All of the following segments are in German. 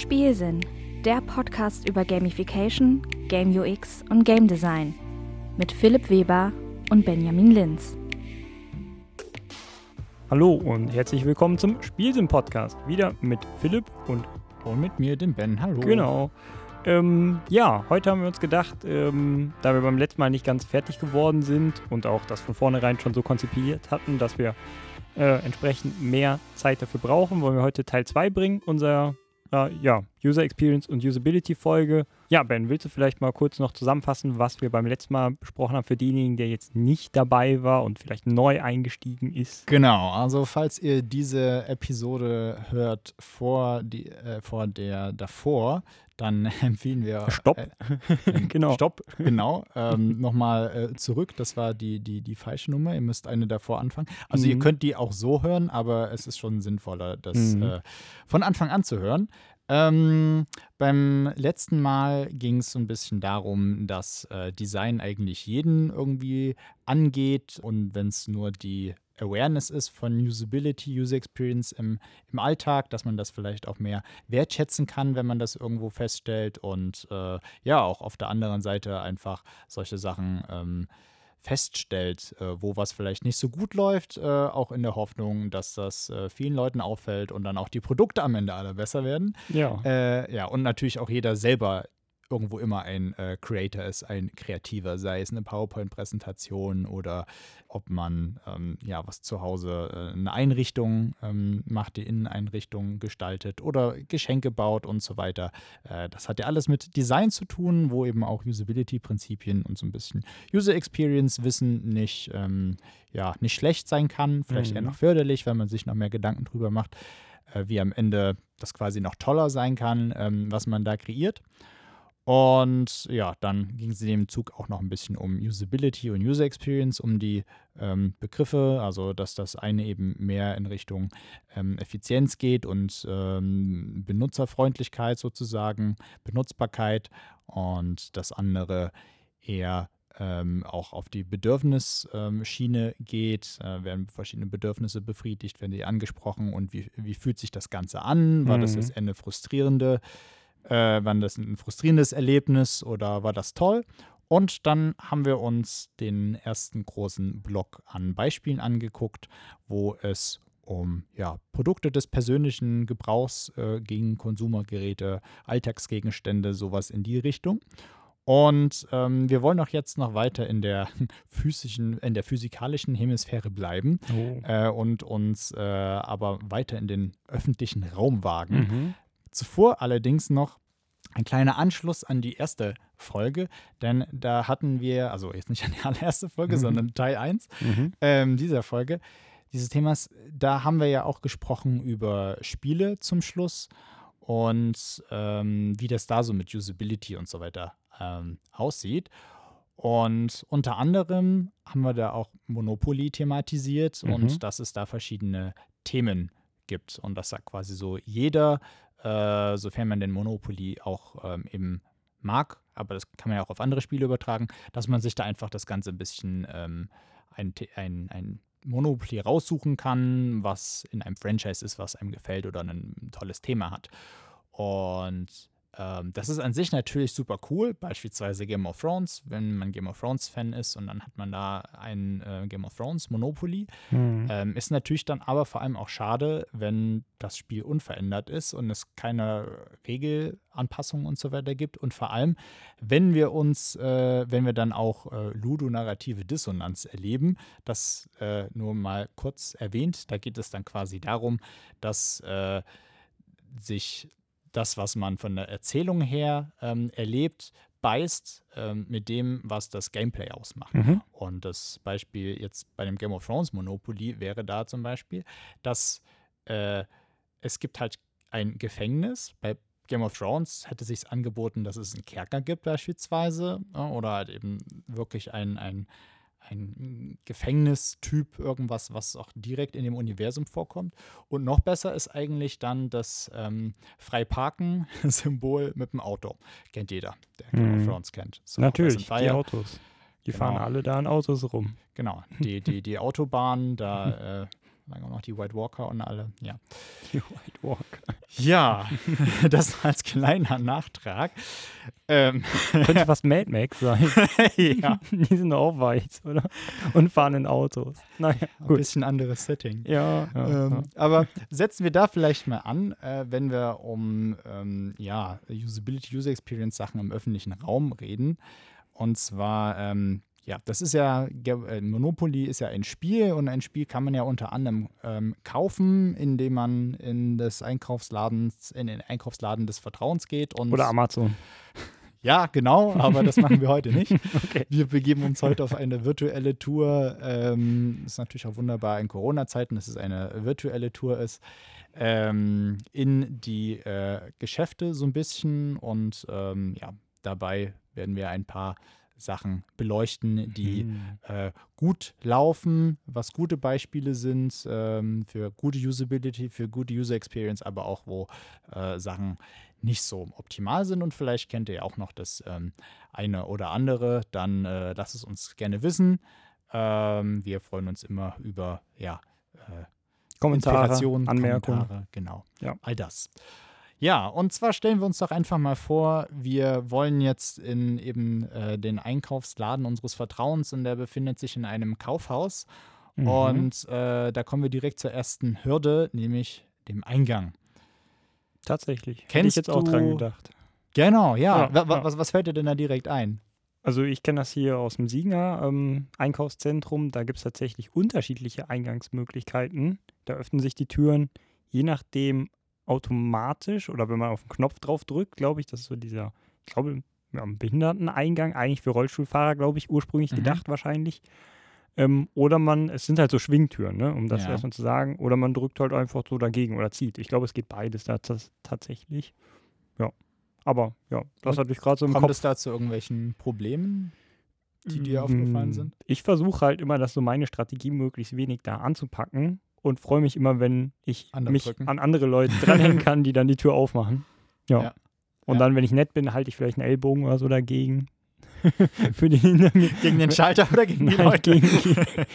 Spielsinn, der Podcast über Gamification, Game UX und Game Design mit Philipp Weber und Benjamin Linz. Hallo und herzlich willkommen zum Spielsinn-Podcast. Wieder mit Philipp und, und mit mir, dem Ben. Hallo. Genau. Ähm, ja, heute haben wir uns gedacht, ähm, da wir beim letzten Mal nicht ganz fertig geworden sind und auch das von vornherein schon so konzipiert hatten, dass wir äh, entsprechend mehr Zeit dafür brauchen, wollen wir heute Teil 2 bringen, unser äh, ja, User Experience und Usability Folge. Ja, Ben, willst du vielleicht mal kurz noch zusammenfassen, was wir beim letzten Mal besprochen haben für diejenigen, der jetzt nicht dabei war und vielleicht neu eingestiegen ist? Genau, also falls ihr diese Episode hört vor, die, äh, vor der davor, dann empfehlen wir. Stopp. Äh, genau. Stopp, genau. Ähm, Nochmal äh, zurück. Das war die, die, die falsche Nummer. Ihr müsst eine davor anfangen. Also, mhm. ihr könnt die auch so hören, aber es ist schon sinnvoller, das mhm. äh, von Anfang an zu hören. Ähm, beim letzten Mal ging es so ein bisschen darum, dass äh, Design eigentlich jeden irgendwie angeht und wenn es nur die Awareness ist von Usability, User Experience im, im Alltag, dass man das vielleicht auch mehr wertschätzen kann, wenn man das irgendwo feststellt und äh, ja, auch auf der anderen Seite einfach solche Sachen ähm, feststellt, äh, wo was vielleicht nicht so gut läuft, äh, auch in der Hoffnung, dass das äh, vielen Leuten auffällt und dann auch die Produkte am Ende alle besser werden. Ja. Ja, und natürlich auch jeder selber irgendwo immer ein äh, Creator ist, ein Kreativer, sei es eine PowerPoint-Präsentation oder ob man ähm, ja was zu Hause äh, eine Einrichtung ähm, macht, die Inneneinrichtung gestaltet oder Geschenke baut und so weiter. Äh, das hat ja alles mit Design zu tun, wo eben auch Usability-Prinzipien und so ein bisschen User Experience-Wissen nicht, ähm, ja, nicht schlecht sein kann, vielleicht mhm. eher noch förderlich, wenn man sich noch mehr Gedanken drüber macht, äh, wie am Ende das quasi noch toller sein kann, ähm, was man da kreiert. Und ja, dann ging es in dem Zug auch noch ein bisschen um Usability und User Experience, um die ähm, Begriffe, also dass das eine eben mehr in Richtung ähm, Effizienz geht und ähm, Benutzerfreundlichkeit sozusagen, Benutzbarkeit und das andere eher ähm, auch auf die Bedürfnisschiene geht, äh, werden verschiedene Bedürfnisse befriedigt, werden die angesprochen und wie, wie fühlt sich das Ganze an? War mhm. das jetzt eine frustrierende äh, war das ein frustrierendes Erlebnis oder war das toll? Und dann haben wir uns den ersten großen Block an Beispielen angeguckt, wo es um ja, Produkte des persönlichen Gebrauchs äh, ging, Konsumergeräte, Alltagsgegenstände, sowas in die Richtung. Und ähm, wir wollen auch jetzt noch weiter in der physischen, in der physikalischen Hemisphäre bleiben oh. äh, und uns äh, aber weiter in den öffentlichen Raum wagen. Mhm. Zuvor allerdings noch ein kleiner Anschluss an die erste Folge, denn da hatten wir, also jetzt nicht an die allererste Folge, mhm. sondern Teil 1 mhm. ähm, dieser Folge, dieses Themas, da haben wir ja auch gesprochen über Spiele zum Schluss und ähm, wie das da so mit Usability und so weiter ähm, aussieht. Und unter anderem haben wir da auch Monopoly thematisiert mhm. und dass es da verschiedene Themen gibt und dass da quasi so jeder äh, sofern man den Monopoly auch ähm, eben mag, aber das kann man ja auch auf andere Spiele übertragen, dass man sich da einfach das Ganze ein bisschen ähm, ein, ein, ein Monopoly raussuchen kann, was in einem Franchise ist, was einem gefällt oder ein tolles Thema hat. Und ähm, das ist an sich natürlich super cool, beispielsweise Game of Thrones, wenn man Game of Thrones-Fan ist und dann hat man da ein äh, Game of Thrones Monopoly. Mhm. Ähm, ist natürlich dann aber vor allem auch schade, wenn das Spiel unverändert ist und es keine Regelanpassungen und so weiter gibt. Und vor allem, wenn wir uns, äh, wenn wir dann auch äh, ludonarrative Dissonanz erleben, das äh, nur mal kurz erwähnt, da geht es dann quasi darum, dass äh, sich das, was man von der Erzählung her ähm, erlebt, beißt ähm, mit dem, was das Gameplay ausmacht. Mhm. Und das Beispiel jetzt bei dem Game of Thrones Monopoly wäre da zum Beispiel, dass äh, es gibt halt ein Gefängnis. Bei Game of Thrones hätte sich angeboten, dass es einen Kerker gibt beispielsweise oder halt eben wirklich ein, ein ein Gefängnistyp, irgendwas, was auch direkt in dem Universum vorkommt. Und noch besser ist eigentlich dann das ähm, Freiparken-Symbol mit dem Auto. Kennt jeder, der Game mhm. of Thrones kennt. So, Natürlich, die Autos. Die genau. fahren alle da in Autos rum. Genau, die, die, die Autobahn, da äh, Dann auch noch die White Walker und alle, ja. Die White Walker. Ja, das als kleiner Nachtrag. Ähm, Könnte fast Mad Max sein. ja, Die sind auch weiß, oder? Und fahren in Autos. Naja, ein gut. bisschen anderes Setting. Ja, ja, Ähm, ja. aber setzen wir da vielleicht mal an, äh, wenn wir um ähm, ja, Usability, User Experience Sachen im öffentlichen Raum reden. Und zwar, ähm, ja, das ist ja, äh, Monopoly ist ja ein Spiel und ein Spiel kann man ja unter anderem ähm, kaufen, indem man in das Einkaufsladens, in den Einkaufsladen des Vertrauens geht und Oder Amazon. ja, genau, aber das machen wir heute nicht. Okay. Wir begeben uns heute auf eine virtuelle Tour. Ähm, ist natürlich auch wunderbar in Corona-Zeiten, dass es eine virtuelle Tour ist. Ähm, in die äh, Geschäfte so ein bisschen und ähm, ja, dabei werden wir ein paar Sachen beleuchten, die Hm. äh, gut laufen, was gute Beispiele sind ähm, für gute Usability, für gute User Experience, aber auch wo äh, Sachen nicht so optimal sind und vielleicht kennt ihr ja auch noch das ähm, eine oder andere, dann äh, lasst es uns gerne wissen. Ähm, wir freuen uns immer über ja, äh, Kommentare, Anmerkungen. Kommentare, genau. Ja. All das. Ja, und zwar stellen wir uns doch einfach mal vor, wir wollen jetzt in eben äh, den Einkaufsladen unseres Vertrauens und der befindet sich in einem Kaufhaus. Mhm. Und äh, da kommen wir direkt zur ersten Hürde, nämlich dem Eingang. Tatsächlich. Hätte ich Kennst jetzt auch dran gedacht. Genau, ja. Ja, ja. Was, was fällt dir denn da direkt ein? Also ich kenne das hier aus dem Siegener ähm, Einkaufszentrum. Da gibt es tatsächlich unterschiedliche Eingangsmöglichkeiten. Da öffnen sich die Türen je nachdem automatisch oder wenn man auf den Knopf drauf drückt, glaube ich, das ist so dieser, ich glaube, ja, ein Behinderteneingang, eigentlich für Rollstuhlfahrer, glaube ich, ursprünglich Mhm. gedacht wahrscheinlich. Ähm, oder man, es sind halt so Schwingtüren, ne, um das Ja. erstmal zu sagen. Oder man drückt halt einfach so dagegen oder zieht. Ich glaube, es geht beides da tats- tatsächlich. Ja. Aber ja, das hatte ich gerade so im Kommt Kopf. es da zu irgendwelchen Problemen? die dir aufgefallen Mm, sind? Ich versuche halt immer, dass so meine Strategie möglichst wenig da anzupacken und freue mich immer, wenn ich Andere mich drücken. an andere Leute dranhängen kann, die dann die Tür aufmachen. Ja. Ja. Und Ja. dann, wenn ich nett bin, halte ich vielleicht einen Ellbogen oder so dagegen. Für den hinter mir. Gegen den Schalter oder gegen die Nein, Leute? gegen, die,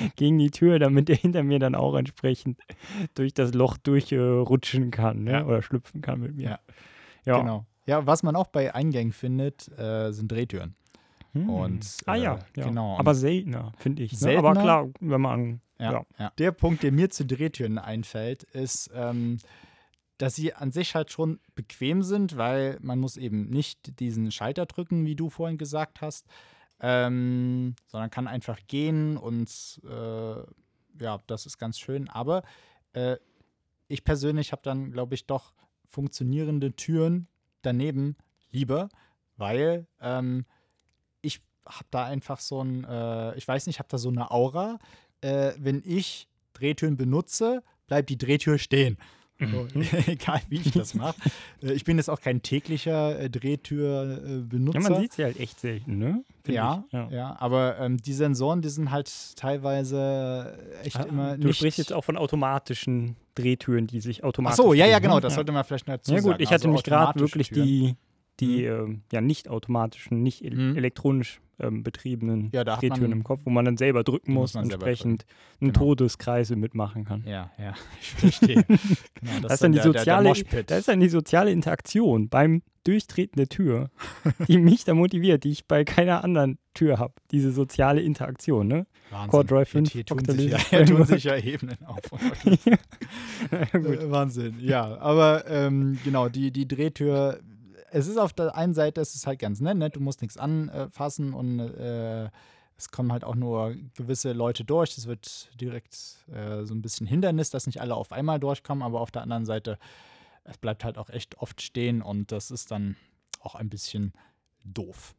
gegen die Tür, damit der hinter mir dann auch entsprechend durch das Loch durchrutschen kann ne? Ja. oder schlüpfen kann mit mir. Ja. Ja. Genau. Ja, was man auch bei Eingängen findet, äh, sind Drehtüren. Hm. Und, ah äh, ja, ja. genau. Aber seltener, finde ich. Ne? Seltener? Aber klar, wenn man Ja, Ja. Der Punkt, der mir zu Drehtüren einfällt, ist, ähm, dass sie an sich halt schon bequem sind, weil man muss eben nicht diesen Schalter drücken, wie du vorhin gesagt hast, ähm, sondern kann einfach gehen und äh, ja, das ist ganz schön. Aber äh, ich persönlich habe dann, glaube ich, doch funktionierende Türen daneben lieber, weil ähm, ich habe da einfach so ein, äh, ich weiß nicht, ich habe da so eine Aura. Äh, wenn ich Drehtüren benutze, bleibt die Drehtür stehen. So, egal wie ich das mache. äh, ich bin jetzt auch kein täglicher äh, Drehtür-Benutzer. Ja, man sieht sie halt echt selten, ne? Ja, ja, ja. aber ähm, die Sensoren, die sind halt teilweise echt Ah, immer du sprichst jetzt auch von automatischen Drehtüren, die sich Ach automatisch. so, ja, ja, genau, ne? das ja. sollte man vielleicht noch dazu Ja gut, sagen. ich hatte Also nämlich gerade wirklich Türen. die, die ähm, ja nicht automatischen, nicht el Mhm. elektronisch ähm, betriebenen Ja, Drehtüren im Kopf, wo man dann selber drücken muss selber entsprechend einen Genau. Todeskreise mitmachen kann. Ja, ja, ich verstehe. genau, Das ist dann die der- der- der soziale, Moshpit. das ist dann die soziale Interaktion beim Durchtreten der Tür, die mich da motiviert, die ich bei keiner anderen Tür habe. Diese soziale Interaktion, ne? Wahnsinn. Core Drive Hier- 5 hier tun sich, ja, hier tun sich ja Ebenen auf. ja. Äh, Wahnsinn, ja. Aber ähm, genau, die, die Drehtür, es ist auf der einen Seite, es ist halt ganz nett, ne? du musst nichts anfassen und äh, es kommen halt auch nur gewisse Leute durch. Es wird direkt äh, so ein bisschen Hindernis, dass nicht alle auf einmal durchkommen, aber auf der anderen Seite, es bleibt halt auch echt oft stehen und das ist dann auch ein bisschen doof.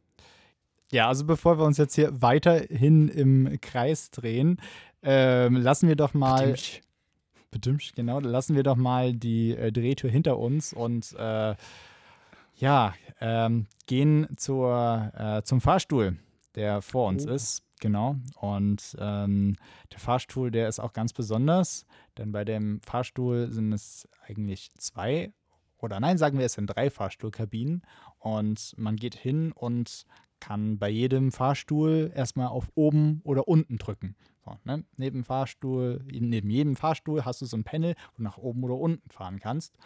Ja, also bevor wir uns jetzt hier weiterhin im Kreis drehen, ähm, lassen wir doch mal. Bedimmt. Bedimmt, genau. Lassen wir doch mal die äh, Drehtür hinter uns und äh, ja, ähm, gehen zur, äh, zum Fahrstuhl, der vor uns Oh. ist. Genau. Und ähm, der Fahrstuhl, der ist auch ganz besonders, denn bei dem Fahrstuhl sind es eigentlich zwei oder nein, sagen wir, es sind drei Fahrstuhlkabinen und man geht hin und kann bei jedem Fahrstuhl erstmal auf oben oder unten drücken. So, ne? Neben Fahrstuhl, neben jedem Fahrstuhl hast du so ein Panel, wo du nach oben oder unten fahren kannst.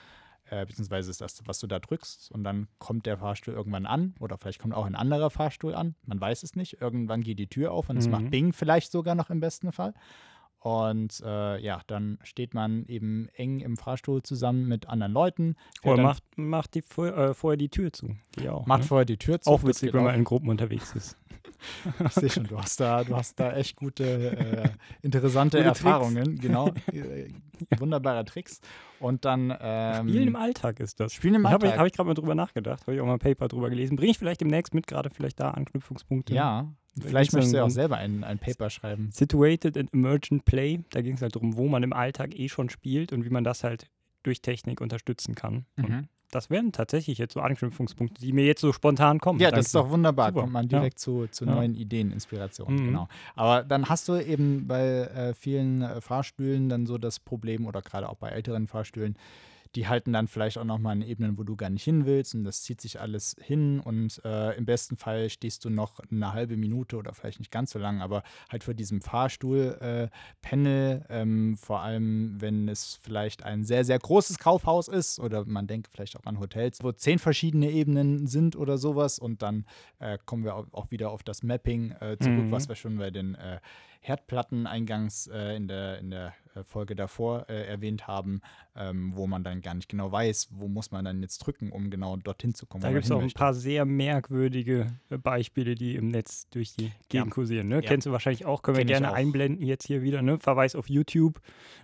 Äh, beziehungsweise ist das, was du da drückst, und dann kommt der Fahrstuhl irgendwann an oder vielleicht kommt auch ein anderer Fahrstuhl an. Man weiß es nicht. Irgendwann geht die Tür auf und es Mhm. macht Bing vielleicht sogar noch im besten Fall. Und äh, ja, dann steht man eben eng im Fahrstuhl zusammen mit anderen Leuten. Oder dann- macht, macht die äh, vorher die Tür zu. Die auch. macht ne? vorher die Tür zu. auch witzig, wenn man in Gruppen unterwegs ist. Ich sehe schon, du hast da, du hast da echt gute, äh, interessante Gute Tricks. Erfahrungen. Genau. Äh, wunderbare Tricks. Und dann. Ähm, Spielen im Alltag ist das. Spielen im Habe ich, Alltag. hab ich gerade mal drüber nachgedacht. Habe ich auch mal ein Paper drüber gelesen. Bringe ich vielleicht demnächst mit, gerade vielleicht da Anknüpfungspunkte. Ja, vielleicht möchtest du ja auch selber ein, ein Paper schreiben. Situated and Emergent Play. Da ging es halt darum, wo man im Alltag eh schon spielt und wie man das halt durch Technik unterstützen kann. Mhm. Das wären tatsächlich jetzt so Anknüpfungspunkte, die mir jetzt so spontan kommen. Ja, Danke. das ist doch wunderbar. Super, Kommt man ja. direkt zu, zu Ja. neuen Ideen, Inspirationen. Mhm. Genau. Aber dann hast du eben bei äh, vielen äh, Fahrstühlen dann so das Problem oder gerade auch bei älteren Fahrstühlen, die halten dann vielleicht auch nochmal in Ebenen, wo du gar nicht hin willst und das zieht sich alles hin und äh, im besten Fall stehst du noch eine halbe Minute oder vielleicht nicht ganz so lang, aber halt vor diesem Fahrstuhl-Panel, ähm, vor allem wenn es vielleicht ein sehr, sehr großes Kaufhaus ist oder man denkt vielleicht auch an Hotels, wo zehn verschiedene Ebenen sind oder sowas und dann äh, kommen wir au- auch wieder auf das Mapping äh, zurück, Mhm. was wir schon bei den äh, Herdplatten eingangs äh, in der, in der äh, Folge davor äh, erwähnt haben, ähm, wo man dann gar nicht genau weiß, wo muss man dann jetzt drücken, um genau dorthin zu kommen. Da gibt es auch ein paar sehr merkwürdige äh, Beispiele, die im Netz durch die Gegend kursieren. Ne? Ja. Kennst du wahrscheinlich auch, können wir Kenn ich gerne einblenden jetzt hier wieder. Ne? Verweis auf YouTube.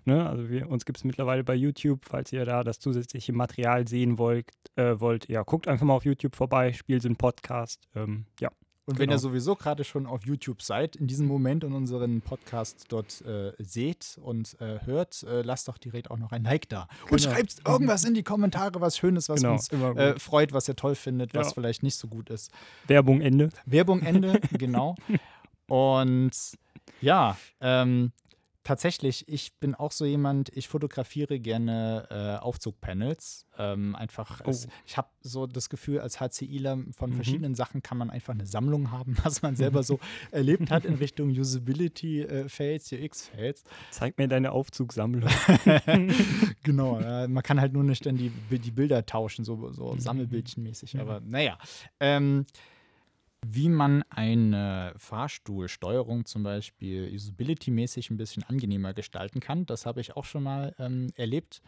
Ne? Also wir, uns gibt es mittlerweile bei YouTube, falls ihr da das zusätzliche Material sehen wollt. Äh, wollt ja, guckt einfach mal auf YouTube vorbei, Spielsinn Podcast. Ähm, ja, Und wenn Genau. ihr sowieso gerade schon auf YouTube seid, in diesem Moment und unseren Podcast dort äh, seht und äh, hört, äh, lasst doch direkt auch noch ein Like da. Und Genau. schreibt irgendwas in die Kommentare, was Schönes, was genau. uns äh, freut, was ihr toll findet, was Ja. vielleicht nicht so gut ist. Werbung Ende. Werbung Ende, genau. Und ja, ähm, tatsächlich, ich bin auch so jemand, ich fotografiere gerne äh, Aufzugpanels. Ähm, einfach, es, Oh. ich habe so das Gefühl, als HCIler von Mhm. verschiedenen Sachen kann man einfach eine Sammlung haben, was man selber so erlebt hat in Richtung Usability-Fails, UX-Fails. Zeig mir deine Aufzugssammlung. genau, äh, man kann halt nur nicht dann die, die Bilder tauschen, so, so Mhm. sammelbildchenmäßig. Ja. Aber naja. Ähm, wie man eine Fahrstuhlsteuerung zum Beispiel usability-mäßig ein bisschen angenehmer gestalten kann, das habe ich auch schon mal ähm, erlebt.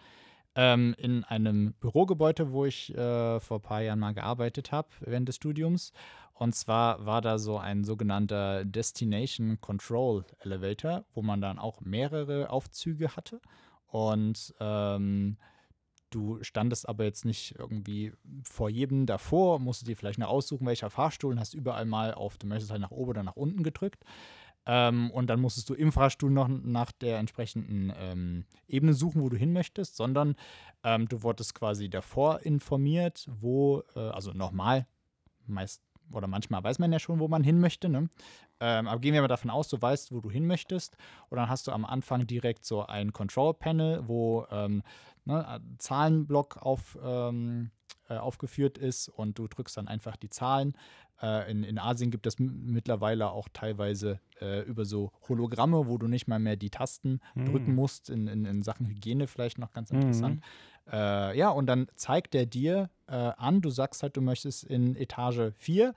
Ähm, in einem Bürogebäude, wo ich äh, vor ein paar Jahren mal gearbeitet habe während des Studiums. Und zwar war da so ein sogenannter Destination Control Elevator, wo man dann auch mehrere Aufzüge hatte. Und ähm, du standest aber jetzt nicht irgendwie vor jedem davor, musstest dir vielleicht noch aussuchen, welcher Fahrstuhl und hast überall mal auf, du möchtest halt nach oben oder nach unten gedrückt. Ähm, und dann musstest du im Fahrstuhl noch nach der entsprechenden ähm, Ebene suchen, wo du hin möchtest, sondern ähm, du wurdest quasi davor informiert, wo, äh, also nochmal, meist oder manchmal weiß man ja schon, wo man hin möchte. Ne? Ähm, aber gehen wir mal davon aus, du weißt, wo du hin möchtest. Und dann hast du am Anfang direkt so ein Control-Panel, wo ähm, ne, ein Zahlenblock auf, ähm, äh, aufgeführt ist und du drückst dann einfach die Zahlen. Äh, in, in Asien gibt es mittlerweile auch teilweise äh, über so Hologramme, wo du nicht mal mehr die Tasten drücken Mhm. musst. In, in, in Sachen Hygiene vielleicht noch ganz Mhm. Äh, ja, und dann zeigt er dir äh, an, du sagst halt, du möchtest in Etage 4,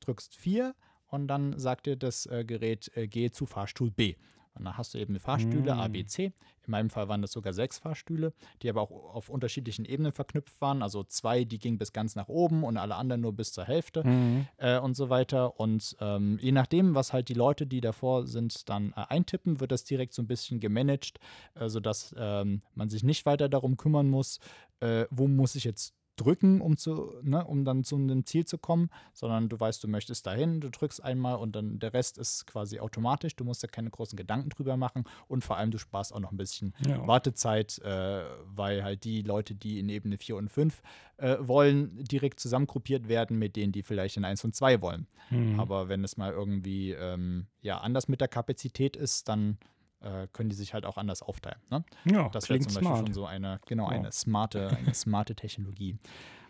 drückst 4 und dann sagt dir das äh, Gerät, äh, geh zu Fahrstuhl B. Und dann hast du eben Fahrstühle A, B, Mm. C. In meinem Fall waren das sogar sechs Fahrstühle, die aber auch auf unterschiedlichen Ebenen verknüpft waren. Also zwei, die gingen bis ganz nach oben und alle anderen nur bis zur Hälfte Mhm. äh, und so weiter. Und ähm, je nachdem, was halt die Leute, die davor sind, dann äh, eintippen, wird das direkt so ein bisschen gemanagt, äh, sodass ähm, man sich nicht weiter darum kümmern muss, äh, wo muss ich jetzt drücken, um, zu, ne, um dann zu einem Ziel zu kommen, sondern du weißt, du möchtest dahin, du drückst einmal und dann der Rest ist quasi automatisch. Du musst dir keine großen Gedanken drüber machen und vor allem du sparst auch noch ein bisschen Ja. Wartezeit, äh, weil halt die Leute, die in Ebene 4 und 5 äh, wollen, direkt zusammengruppiert werden mit denen, die vielleicht in 1 und 2 wollen. Mhm. Aber wenn es mal irgendwie ähm, ja, anders mit der Kapazität ist, dann äh, können die sich halt auch anders aufteilen. Ne? Ja, Das wäre zum Beispiel smart. schon so eine, genau, Ja. eine smarte, eine smarte Technologie.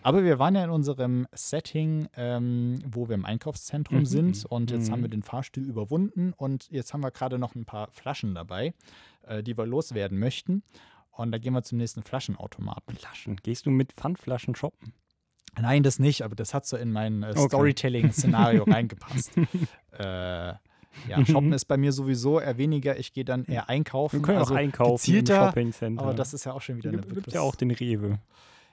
Aber wir waren ja in unserem Setting, ähm, wo wir im Einkaufszentrum Mhm. sind und jetzt Mhm. haben wir den Fahrstuhl überwunden und jetzt haben wir gerade noch ein paar Flaschen dabei, äh, die wir loswerden möchten. Und da gehen wir zum nächsten Flaschenautomaten. Flaschen. Gehst du mit Pfandflaschen shoppen? Nein, das nicht, aber das hat so in mein äh, Okay. Storytelling-Szenario reingepasst. Äh, ja, Shoppen ist bei mir sowieso eher weniger. Ich gehe dann eher einkaufen. Wir können also auch einkaufen gezielter, im Shoppingcenter. Aber das ist ja auch schon wieder eine gibt, gibt ja auch den Rewe.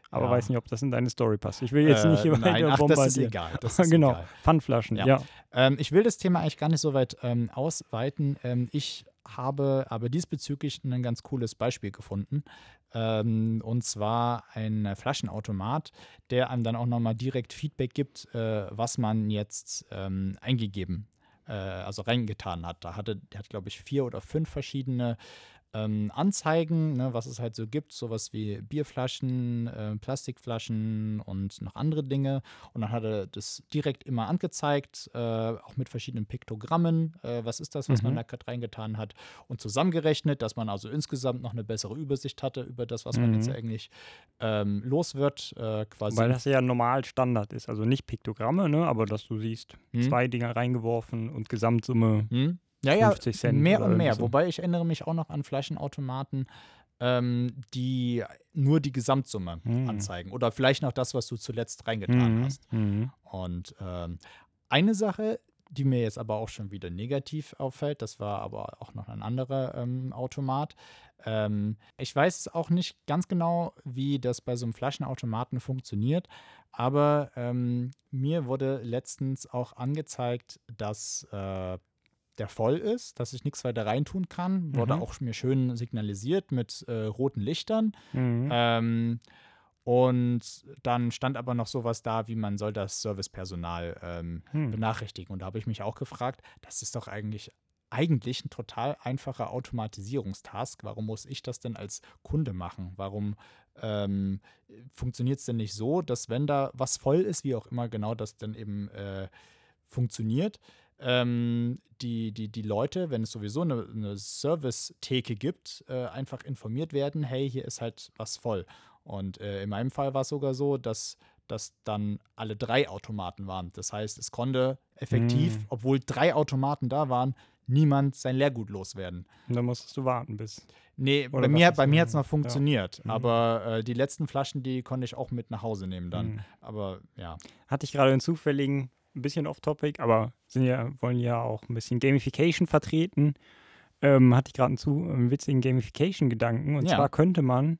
Aber Ja. weiß nicht, ob das in deine Story passt. Ich will jetzt Äh, nicht weiter nein, ach, das ist bombardieren. egal. Das ist genau, egal. Pfandflaschen, Ja. ja. Ähm, ich will das Thema eigentlich gar nicht so weit ähm, ausweiten. Ähm, ich habe aber diesbezüglich ein ganz cooles Beispiel gefunden. Ähm, und zwar ein Flaschenautomat, der einem dann auch nochmal direkt Feedback gibt, äh, was man jetzt ähm, eingegeben, äh, also reingetan hat. Da hatte, der hat, glaube ich, vier oder fünf verschiedene ähm, Anzeigen, ne, was es halt so gibt, sowas wie Bierflaschen, äh, Plastikflaschen und noch andere Dinge. Und dann hat er das direkt immer angezeigt, äh, auch mit verschiedenen Piktogrammen. Äh, was ist das, was man Mhm. da gerade reingetan hat? Und zusammengerechnet, dass man also insgesamt noch eine bessere Übersicht hatte über das, was man Mhm. jetzt eigentlich ähm, los wird. Äh, quasi. Weil das ja normal Standard ist. Also nicht Piktogramme, ne? aber dass du siehst, Hm. zwei Dinger reingeworfen und Gesamtsumme. Ja, ja, 50 Cent mehr und mehr. so. Wobei ich erinnere mich auch noch an Flaschenautomaten, ähm, die nur die Gesamtsumme Hm. anzeigen. Oder vielleicht noch das, was du zuletzt reingetan Mhm. hast. Mhm. Und ähm, eine Sache, die mir jetzt aber auch schon wieder negativ auffällt, das war aber auch noch ein anderer ähm, Automat. Ähm, ich weiß auch nicht ganz genau, wie das bei so einem Flaschenautomaten funktioniert, aber ähm, mir wurde letztens auch angezeigt, dass äh, der voll ist, dass ich nichts weiter reintun kann. Wurde Mhm. auch mir schön signalisiert mit äh, roten Lichtern. Mhm. Ähm, und dann stand aber noch sowas da, wie man soll das Servicepersonal ähm, Hm. benachrichtigen. Und da habe ich mich auch gefragt, das ist doch eigentlich eigentlich ein total einfacher Automatisierungstask. Warum muss ich das denn als Kunde machen? Warum ähm, funktioniert es denn nicht so, dass wenn da was voll ist, wie auch immer genau das dann eben äh, funktioniert, ähm, die, die, die Leute, wenn es sowieso eine, eine Service-Theke gibt, äh, einfach informiert werden, hey, hier ist halt was voll. Und äh, in meinem Fall war es sogar so, dass dass dann alle drei Automaten waren. Das heißt, es konnte effektiv, Mm. obwohl drei Automaten da waren, niemand sein Leergut loswerden. Und dann musstest du warten bis. Nee, Oder bei mir, bei mir hat es noch Ja. funktioniert. Mhm. Aber äh, die letzten Flaschen, die konnte ich auch mit nach Hause nehmen dann. Mhm. Aber ja. Hatte ich gerade einen zufälligen, ein bisschen off-topic, aber sind ja, wollen ja auch ein bisschen Gamification vertreten. Ähm, hatte ich gerade einen, zu, einen witzigen Gamification-Gedanken. Und Ja. zwar könnte man,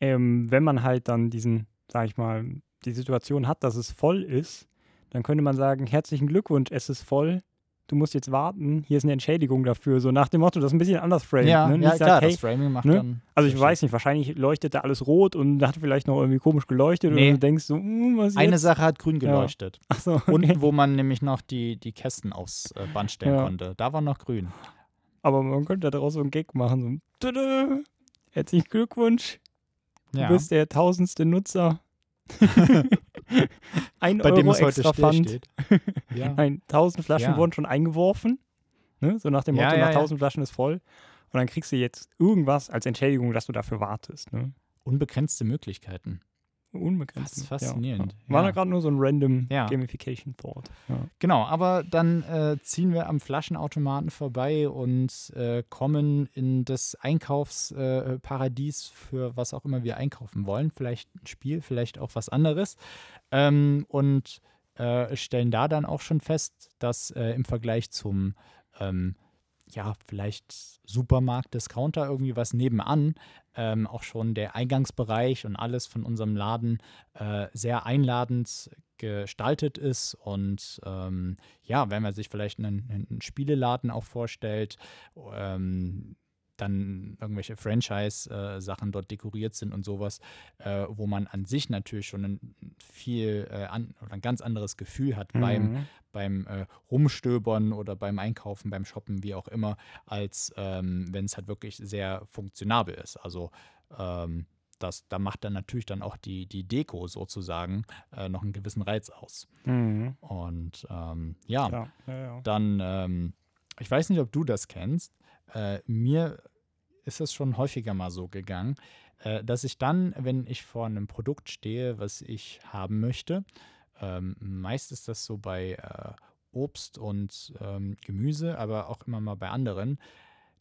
ähm, wenn man halt dann diesen, sag ich mal, die Situation hat, dass es voll ist, dann könnte man sagen, herzlichen Glückwunsch, es ist voll. Du musst jetzt warten, hier ist eine Entschädigung dafür. So nach dem Motto, das ist ein bisschen anders framed. ja, ne? ja Nicht sagt, klar, hey, das Framing macht ne? dann. also ich weiß nicht, wahrscheinlich leuchtete alles rot und hat vielleicht noch irgendwie komisch geleuchtet Nee. und du denkst so, hm, was Eine jetzt? Sache hat grün Ja. geleuchtet. Achso, Und wo man nämlich noch die, die Kästen aufs äh, Band stellen Ja. konnte. Da war noch grün. Aber man könnte daraus so einen Gag machen. So, tada, herzlichen Glückwunsch, Ja. du bist der tausendste Nutzer. Ein bei Euro dem es heute extra Pfand. steht. Ja. Nein, tausend Flaschen Ja. wurden schon eingeworfen. Ne? So nach dem Motto, ja, nach ja. tausend Flaschen ist voll. Und dann kriegst du jetzt irgendwas als Entschädigung, dass du dafür wartest. Ne? Unbegrenzte Möglichkeiten. Unbegrenzt. Was faszinierend. Ja. War da gerade nur so ein random Ja. Gamification-Thought. Ja. Genau, aber dann äh, ziehen wir am Flaschenautomaten vorbei und äh, kommen in das Einkaufsparadies äh, für was auch immer wir einkaufen wollen. Vielleicht ein Spiel, vielleicht auch was anderes. Ähm, und äh, stellen da dann auch schon fest, dass äh, im Vergleich zum ähm, ja, vielleicht Supermarkt, Discounter, irgendwie was nebenan, ähm, auch schon der Eingangsbereich und alles von unserem Laden äh, sehr einladend gestaltet ist. Und ähm, ja, wenn man sich vielleicht einen, einen Spieleladen auch vorstellt, ähm, dann irgendwelche Franchise-Sachen dort dekoriert sind und sowas, äh, wo man an sich natürlich schon ein viel äh, an, oder ein ganz anderes Gefühl hat beim Mhm. beim äh, Rumstöbern oder beim Einkaufen, beim Shoppen, wie auch immer, als ähm, wenn es halt wirklich sehr funktionabel ist. Also ähm, das, da macht dann natürlich dann auch die, die Deko sozusagen äh, noch einen gewissen Reiz aus. Mhm. Und ähm, ja, Ja, ja, ja. dann, ähm, ich weiß nicht, ob du das kennst, äh, mir ist es schon häufiger mal so gegangen, dass ich dann, wenn ich vor einem Produkt stehe, was ich haben möchte, ähm, meist ist das so bei äh, Obst und ähm, Gemüse, aber auch immer mal bei anderen,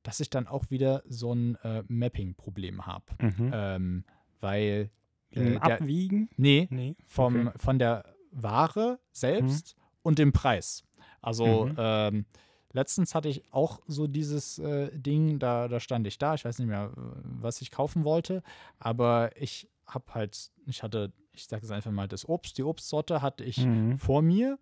dass ich dann auch wieder so ein äh, Mapping-Problem habe. Mhm. Ähm, weil äh, der, Abwiegen? nee, Nee. vom, okay. von der Ware selbst und dem Preis. Also Mhm. Letztens hatte ich auch so dieses äh, Ding, da, da stand ich da, ich weiß nicht mehr, äh, was ich kaufen wollte, aber ich habe halt, ich hatte, ich sage es einfach mal, das Obst, die Obstsorte hatte ich Mhm. vor mir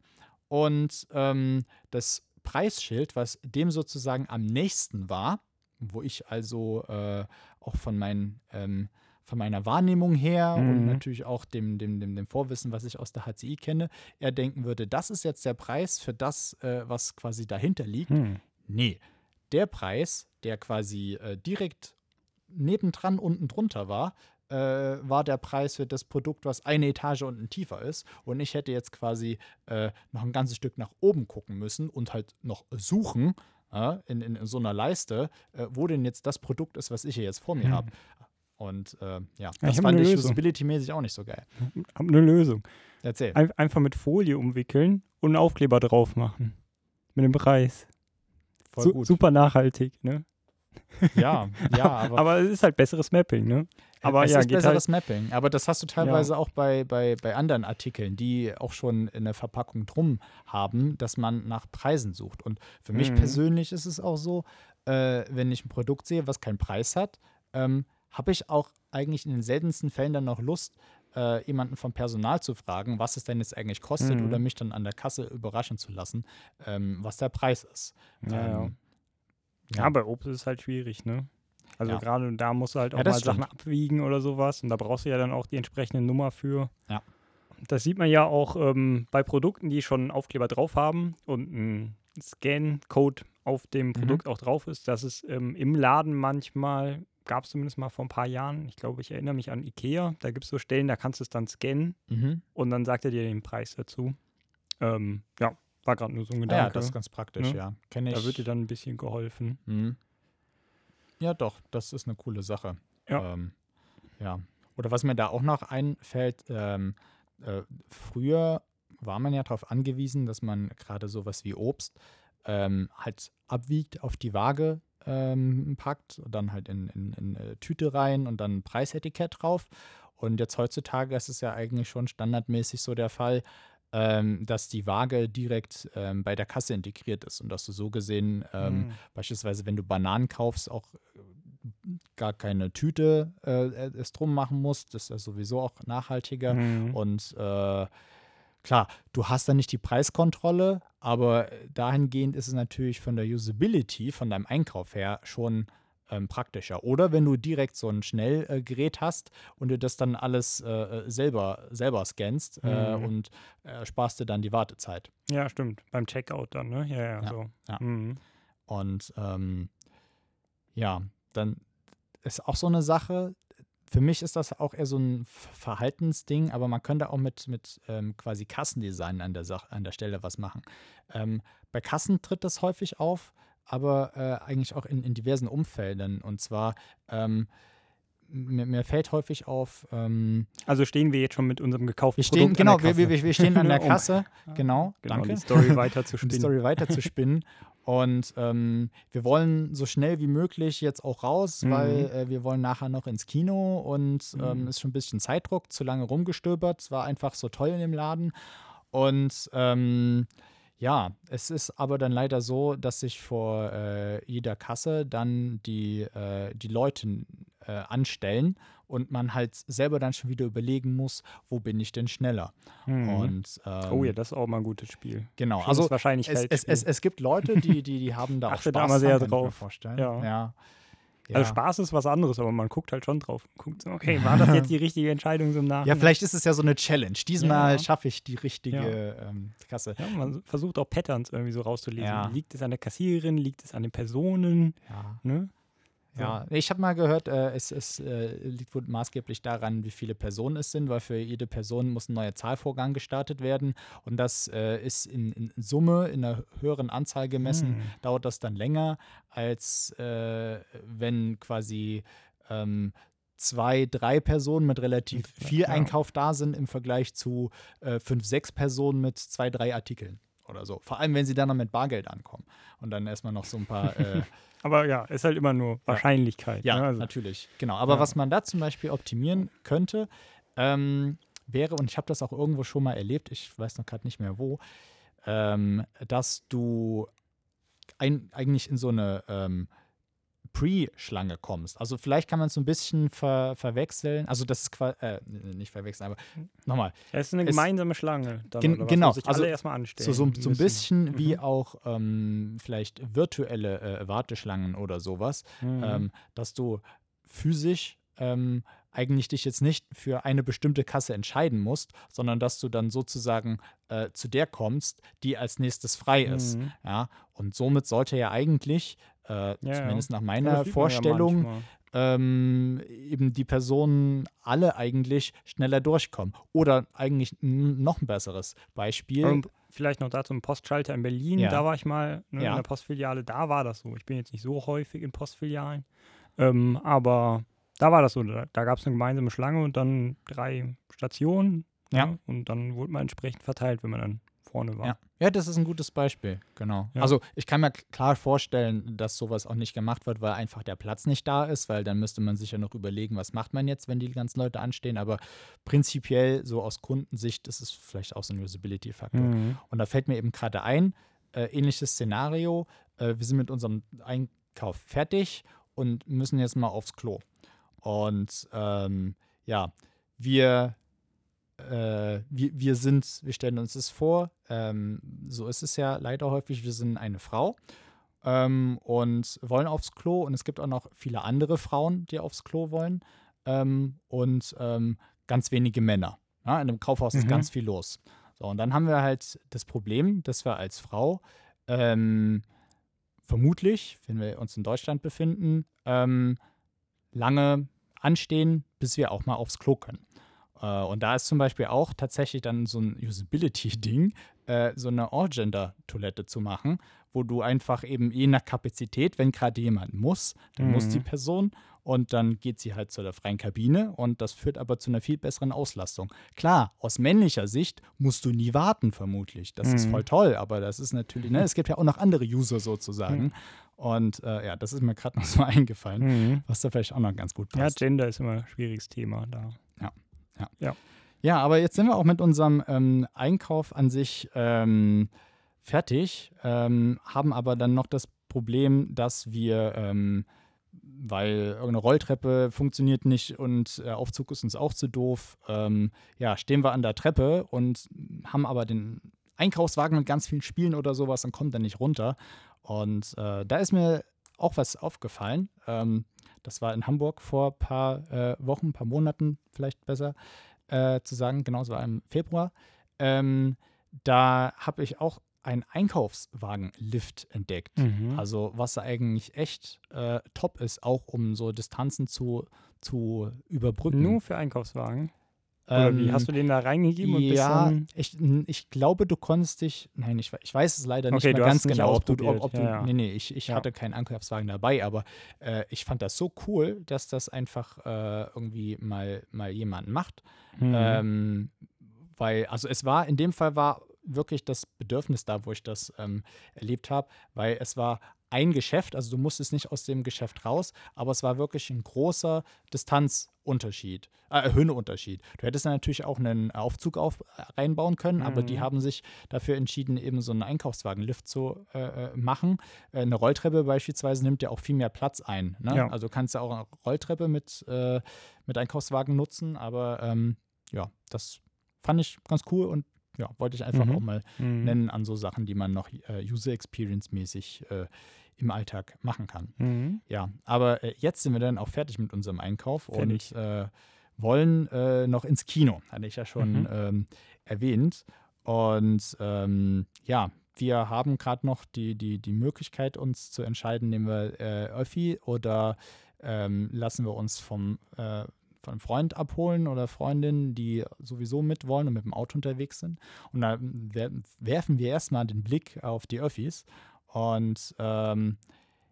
und ähm, das Preisschild, was dem sozusagen am nächsten war, wo ich also äh, auch von, meinen, ähm, von meiner Wahrnehmung her und Mhm. natürlich auch dem, dem, dem, dem Vorwissen, was ich aus der HCI kenne, er denken würde, das ist jetzt der Preis für das, äh, was quasi dahinter liegt. Hm. Nee, der Preis, der quasi äh, direkt nebendran unten drunter war, äh, war der Preis für das Produkt, was eine Etage unten tiefer ist. Und ich hätte jetzt quasi äh, noch ein ganzes Stück nach oben gucken müssen und halt noch suchen in, in, in so einer Leiste, äh, wo denn jetzt das Produkt ist, was ich hier jetzt vor mir Hm. habe. Und äh, ja, ich das hab fand eine ich usability-mäßig auch nicht so geil. Hab eine Lösung. Erzähl. Ein, einfach mit Folie umwickeln und einen Aufkleber drauf machen. Mit dem Preis. Voll Su gut. super nachhaltig, ne? Ja, ja, aber, Aber es ist halt besseres Mapping, ne? Aber es ja, ist besseres halt. Mapping. Aber das hast du teilweise auch bei, bei, bei anderen Artikeln, die auch schon in der Verpackung drum haben, dass man nach Preisen sucht. Und für mich Mhm. persönlich ist es auch so, äh, wenn ich ein Produkt sehe, was keinen Preis hat, ähm, habe ich auch eigentlich in den seltensten Fällen dann noch Lust, äh, jemanden vom Personal zu fragen, was es denn jetzt eigentlich kostet Mhm. oder mich dann an der Kasse überraschen zu lassen, ähm, was der Preis ist. Ja, ja. Ähm, ja, bei Obst ist es halt schwierig, ne? Also Ja. gerade da musst du halt auch Ja, mal das Sachen stimmt. abwiegen oder sowas. Und da brauchst du ja dann auch die entsprechende Nummer für. Ja. Das sieht man ja auch ähm, bei Produkten, die schon einen Aufkleber drauf haben und ein Scan-Code auf Mhm. dem Produkt auch drauf ist, dass es ähm, im Laden manchmal, gab es zumindest mal vor ein paar Jahren, ich glaube, ich erinnere mich an Ikea, da gibt es so Stellen, da kannst du es dann scannen Mhm. und dann sagt er dir den Preis dazu. Ähm, ja, war gerade nur so ein Ja, Gedanke. das ist ganz praktisch, Ne? ja. Kenne ich. da wird dir dann ein bisschen geholfen. Mhm. Ja, doch, das ist eine coole Sache. Ja. Ähm, ja. Oder was mir da auch noch einfällt, ähm, äh, früher war man ja darauf angewiesen, dass man gerade sowas wie Obst ähm, halt abwiegt, auf die Waage ähm, packt, dann halt in, in, in äh, Tüte rein und dann ein Preisetikett drauf. Und jetzt heutzutage ist es ja eigentlich schon standardmäßig so der Fall, ähm, dass die Waage direkt ähm, bei der Kasse integriert ist und dass du so gesehen ähm, Mhm. Beispielsweise, wenn du Bananen kaufst, auch äh, gar keine Tüte äh, es drum machen musst. Das ist ja sowieso auch nachhaltiger. Mhm. Und äh, klar, du hast dann nicht die Preiskontrolle, aber dahingehend ist es natürlich von der Usability, von deinem Einkauf her schon ähm, praktischer. Oder wenn du direkt so ein Schnellgerät hast und du das dann alles äh, selber, selber scannst äh, Mhm. und äh, sparst dir dann die Wartezeit. Ja, stimmt. Beim Checkout dann, ne? Ja, ja, Ja, so. ja. Mhm. Und ähm, ja, dann ist auch so eine Sache. Für mich ist das auch eher so ein Verhaltensding, aber man könnte auch mit, mit ähm, quasi Kassendesign an der, Sach an der Stelle was machen. Ähm, bei Kassen tritt das häufig auf, aber äh, eigentlich auch in, in diversen Umfeldern. Und zwar, ähm, mir, mir fällt häufig auf, ähm, Also stehen wir jetzt schon mit unserem gekauften wir stehen, Produkt genau, an der wir, Kasse. wir, wir stehen an der Um- Kasse, genau, Genau, danke. die Story weiter zu um spinnen. die Story weiter zu spinnen. Und ähm, wir wollen so schnell wie möglich jetzt auch raus, Mhm. weil äh, wir wollen nachher noch ins Kino und ähm, Mhm. ist schon ein bisschen Zeitdruck, zu lange rumgestöbert. Es war einfach so toll in dem Laden. Und ähm, ja, es ist aber dann leider so, dass sich vor äh, jeder Kasse dann die, äh, die Leute äh, anstellen und man halt selber dann schon wieder überlegen muss, wo bin ich denn schneller? Mhm. Und, ähm, oh ja, das ist auch mal ein gutes Spiel. genau. Schönes Also es, es, Wahrscheinlichkeitsspiel. es, es gibt Leute, die, die, die haben da auch Spaß da mal sehr dran, drauf. vorstellen. Ja. ja. Also Ja. Spaß ist was anderes, aber man guckt halt schon drauf. Guckt so, okay, war das jetzt die richtige Entscheidung so im Nachhinein? ja, vielleicht ist es ja so eine Challenge. Diesmal Ja. schaffe ich die richtige ähm, Kasse. Ja, man versucht auch Patterns irgendwie so rauszulesen. Ja. Liegt es an der Kassiererin, liegt es an den Personen? Ja. Ne? Ja, ich habe mal gehört, äh, es, es äh, liegt wohl maßgeblich daran, wie viele Personen es sind, weil für jede Person muss ein neuer Zahlvorgang gestartet werden. Und das äh, ist in, in, Summe, in einer höheren Anzahl gemessen, Hm. dauert das dann länger, als äh, wenn quasi ähm, zwei, drei Personen mit relativ viel ja. Einkauf da sind im Vergleich zu äh, fünf, sechs Personen mit zwei, drei Artikeln oder so. Vor allem, wenn sie dann noch mit Bargeld ankommen und dann erstmal noch so ein paar. Äh, Aber ja, ist halt immer nur Wahrscheinlichkeit. ja, ne? also, natürlich. Genau. Aber Ja. was man da zum Beispiel optimieren könnte, ähm, wäre, und ich habe das auch irgendwo schon mal erlebt, ich weiß noch gerade nicht mehr wo, ähm, dass du ein, eigentlich in so eine ähm, Pre-Schlange kommst. Also vielleicht kann man es so ein bisschen ver verwechseln. Also das ist quasi, äh, nicht verwechseln, aber nochmal, es ist eine es- gemeinsame Schlange. Dann, Gen- genau, also alle erstmal anstellen. so, so, so ein bisschen wie Mhm. auch ähm, vielleicht virtuelle äh, Warteschlangen oder sowas, Mhm. ähm, dass du physisch ähm, eigentlich dich jetzt nicht für eine bestimmte Kasse entscheiden musst, sondern dass du dann sozusagen äh, zu der kommst, die als nächstes frei ist. Mhm. Ja, und somit sollte ja eigentlich, äh, ja. zumindest nach Ja, meiner ja Vorstellung, manchmal. ähm, eben die Personen alle eigentlich schneller durchkommen. Oder eigentlich noch ein besseres Beispiel. Und vielleicht noch dazu ein Postschalter in Berlin. Ja. Da war ich mal ne, Ja. in der Postfiliale. Da war das so. Ich bin jetzt nicht so häufig in Postfilialen. Ähm, aber da war das so. Da, da gab es eine gemeinsame Schlange und dann drei Stationen. Ja. ne, Und dann wurde man entsprechend verteilt, wenn man dann vorne war. Ja. ja, das ist ein gutes Beispiel, genau. Ja. Also ich kann mir klar vorstellen, dass sowas auch nicht gemacht wird, weil einfach der Platz nicht da ist, weil dann müsste man sich ja noch überlegen, was macht man jetzt, wenn die ganzen Leute anstehen. Aber prinzipiell, so aus Kundensicht, ist es vielleicht auch so ein Usability-Faktor. Mhm. Und da fällt mir eben gerade ein, äh, ähnliches Szenario, äh, wir sind mit unserem Einkauf fertig und müssen jetzt mal aufs Klo. Und ähm, ja, wir, äh, wir, wir sind, wir stellen uns das vor, ähm, so ist es ja leider häufig, wir sind eine Frau ähm, und wollen aufs Klo und es gibt auch noch viele andere Frauen, die aufs Klo wollen ähm, und ähm, ganz wenige Männer. Ja, in einem Kaufhaus ist Mhm. ganz viel los. So, und dann haben wir halt das Problem, dass wir als Frau ähm, vermutlich, wenn wir uns in Deutschland befinden, ähm, lange anstehen, bis wir auch mal aufs Klo können. Äh, und da ist zum Beispiel auch tatsächlich dann so ein Usability-Ding, äh, so eine All-Gender-Toilette zu machen, wo du einfach eben je nach Kapazität, wenn gerade jemand muss, dann muss Mhm. die Person und dann geht sie halt zu der freien Kabine und das führt aber zu einer viel besseren Auslastung. Klar, aus männlicher Sicht musst du nie warten, vermutlich. Das ist Mhm. voll toll, aber das ist natürlich, ne, es gibt ja auch noch andere User sozusagen. Und äh, ja, das ist mir gerade noch so eingefallen, Mhm. was da vielleicht auch noch ganz gut Ja, passt. Gender ist immer ein schwieriges Thema da. Ja, aber jetzt sind wir auch mit unserem ähm, Einkauf an sich ähm, fertig, ähm, haben aber dann noch das Problem, dass wir, ähm, weil irgendeine Rolltreppe funktioniert nicht und äh, Aufzug ist uns auch zu doof, ähm, ja, stehen wir an der Treppe und haben aber den Einkaufswagen mit ganz vielen Spielen oder sowas und kommen dann nicht runter. Und äh, da ist mir auch was aufgefallen. Ähm, das war in Hamburg vor ein paar äh, Wochen, ein paar Monaten vielleicht besser äh, zu sagen, genau, es war im Februar. Ähm, da habe ich auch einen Einkaufswagen-Lift entdeckt. Mhm. Also was eigentlich echt äh, top ist, auch um so Distanzen zu, zu überbrücken. Nur für Einkaufswagen? Oder wie? Ähm, Hast du den da reingegeben und ja, ich, ich glaube, du konntest dich, nein, ich, ich weiß es leider nicht Okay, mehr ganz genau, ob du, ob, ob du ja, ja. nee, nee, ich, ich Ja. hatte keinen Einkaufswagen dabei, aber äh, ich fand das so cool, dass das einfach äh, irgendwie mal, mal jemand macht. Mhm. Ähm, weil, also es war, in dem Fall war wirklich das Bedürfnis da, wo ich das ähm, erlebt habe, weil es war ein Geschäft, also du musstest nicht aus dem Geschäft raus, aber es war wirklich ein großer Distanzunterschied, äh, Höhenunterschied. Du hättest dann natürlich auch einen Aufzug auf, äh, reinbauen können, aber die Mhm. haben sich dafür entschieden, eben so einen Einkaufswagenlift zu äh, äh, machen. Äh, eine Rolltreppe beispielsweise nimmt ja auch viel mehr Platz ein. Ne? Ja. Also kannst du auch eine Rolltreppe mit, äh, mit Einkaufswagen nutzen, aber ähm, ja, das fand ich ganz cool und ja, wollte ich einfach Mhm. auch mal Mhm. nennen an so Sachen, die man noch äh, User Experience mäßig äh, im Alltag machen kann. Mhm. Ja, aber äh, jetzt sind wir dann auch fertig mit unserem Einkauf Fertig. und äh, wollen äh, noch ins Kino, hatte ich ja schon Mhm. ähm, erwähnt. Und ähm, ja, wir haben gerade noch die, die, die Möglichkeit, uns zu entscheiden, nehmen wir äh, Öffi oder ähm, lassen wir uns vom, von einem Freund abholen oder Freundin, die sowieso mit wollen und mit dem Auto unterwegs sind. Und dann wer werfen wir erstmal den Blick auf die Öffis. Und ähm,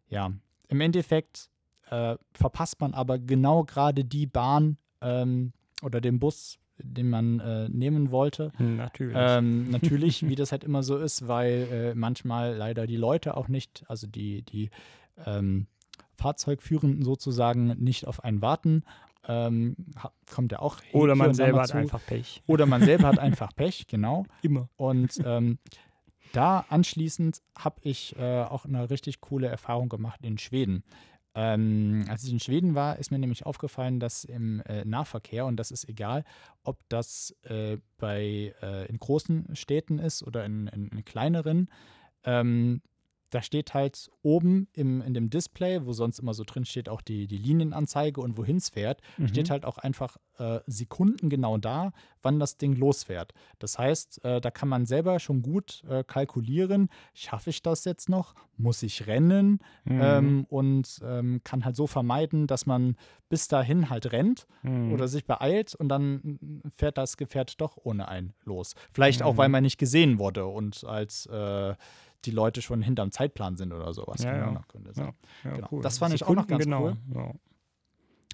ja, im Endeffekt äh, verpasst man aber genau gerade die Bahn ähm, oder den Bus, den man äh, nehmen wollte. Natürlich. Ähm, natürlich, wie das halt immer so ist, weil äh, manchmal leider die Leute auch nicht, also die, die ähm, Fahrzeugführenden sozusagen nicht auf einen warten. Ähm, kommt ja auch Oder man selber hat einfach Pech. Oder man selber hat einfach Pech, genau. Immer. Und ähm, da anschließend habe ich äh, auch eine richtig coole Erfahrung gemacht in Schweden. Ähm, als ich in Schweden war, ist mir nämlich aufgefallen, dass im äh, Nahverkehr, und das ist egal, ob das äh, bei, äh, in großen Städten ist oder in, in, in kleineren, ähm, da steht halt oben im, in dem Display, wo sonst immer so drin steht, auch die, die Linienanzeige und wohin es fährt, Mhm. steht halt auch einfach äh, Sekunden genau da, wann das Ding losfährt. Das heißt, äh, da kann man selber schon gut äh, kalkulieren, schaffe ich das jetzt noch, muss ich rennen Mhm. ähm, und ähm, kann halt so vermeiden, dass man bis dahin halt rennt Mhm. oder sich beeilt und dann fährt das Gefährt doch ohne einen los. Vielleicht auch, Mhm. weil man nicht gesehen wurde und als äh, die Leute schon hinterm Zeitplan sind oder sowas. Ja, ja. Gründe sein. Ja, genau. cool. Das fand ich auch noch ganz genau. cool. Ja.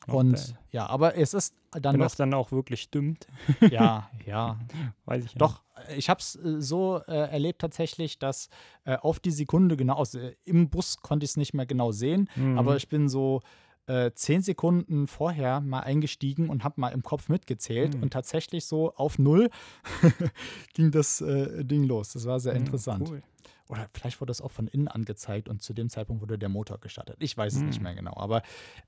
Und ja, aber es ist dann Wenn das dann auch wirklich stimmt, ja, ja, weiß ich ja Doch, ich habe es äh, so äh, erlebt tatsächlich, dass äh, auf die Sekunde genau, also, äh, im Bus konnte ich es nicht mehr genau sehen, nicht. Mhm. aber ich bin so äh, zehn Sekunden vorher mal eingestiegen und habe mal im Kopf mitgezählt Mhm. und tatsächlich so auf null ging das äh, Ding los. Das war sehr Ja, interessant. Cool. Oder vielleicht wurde es auch von innen angezeigt und zu dem Zeitpunkt wurde der Motor gestartet. Ich weiß es nicht Mhm. mehr genau. Aber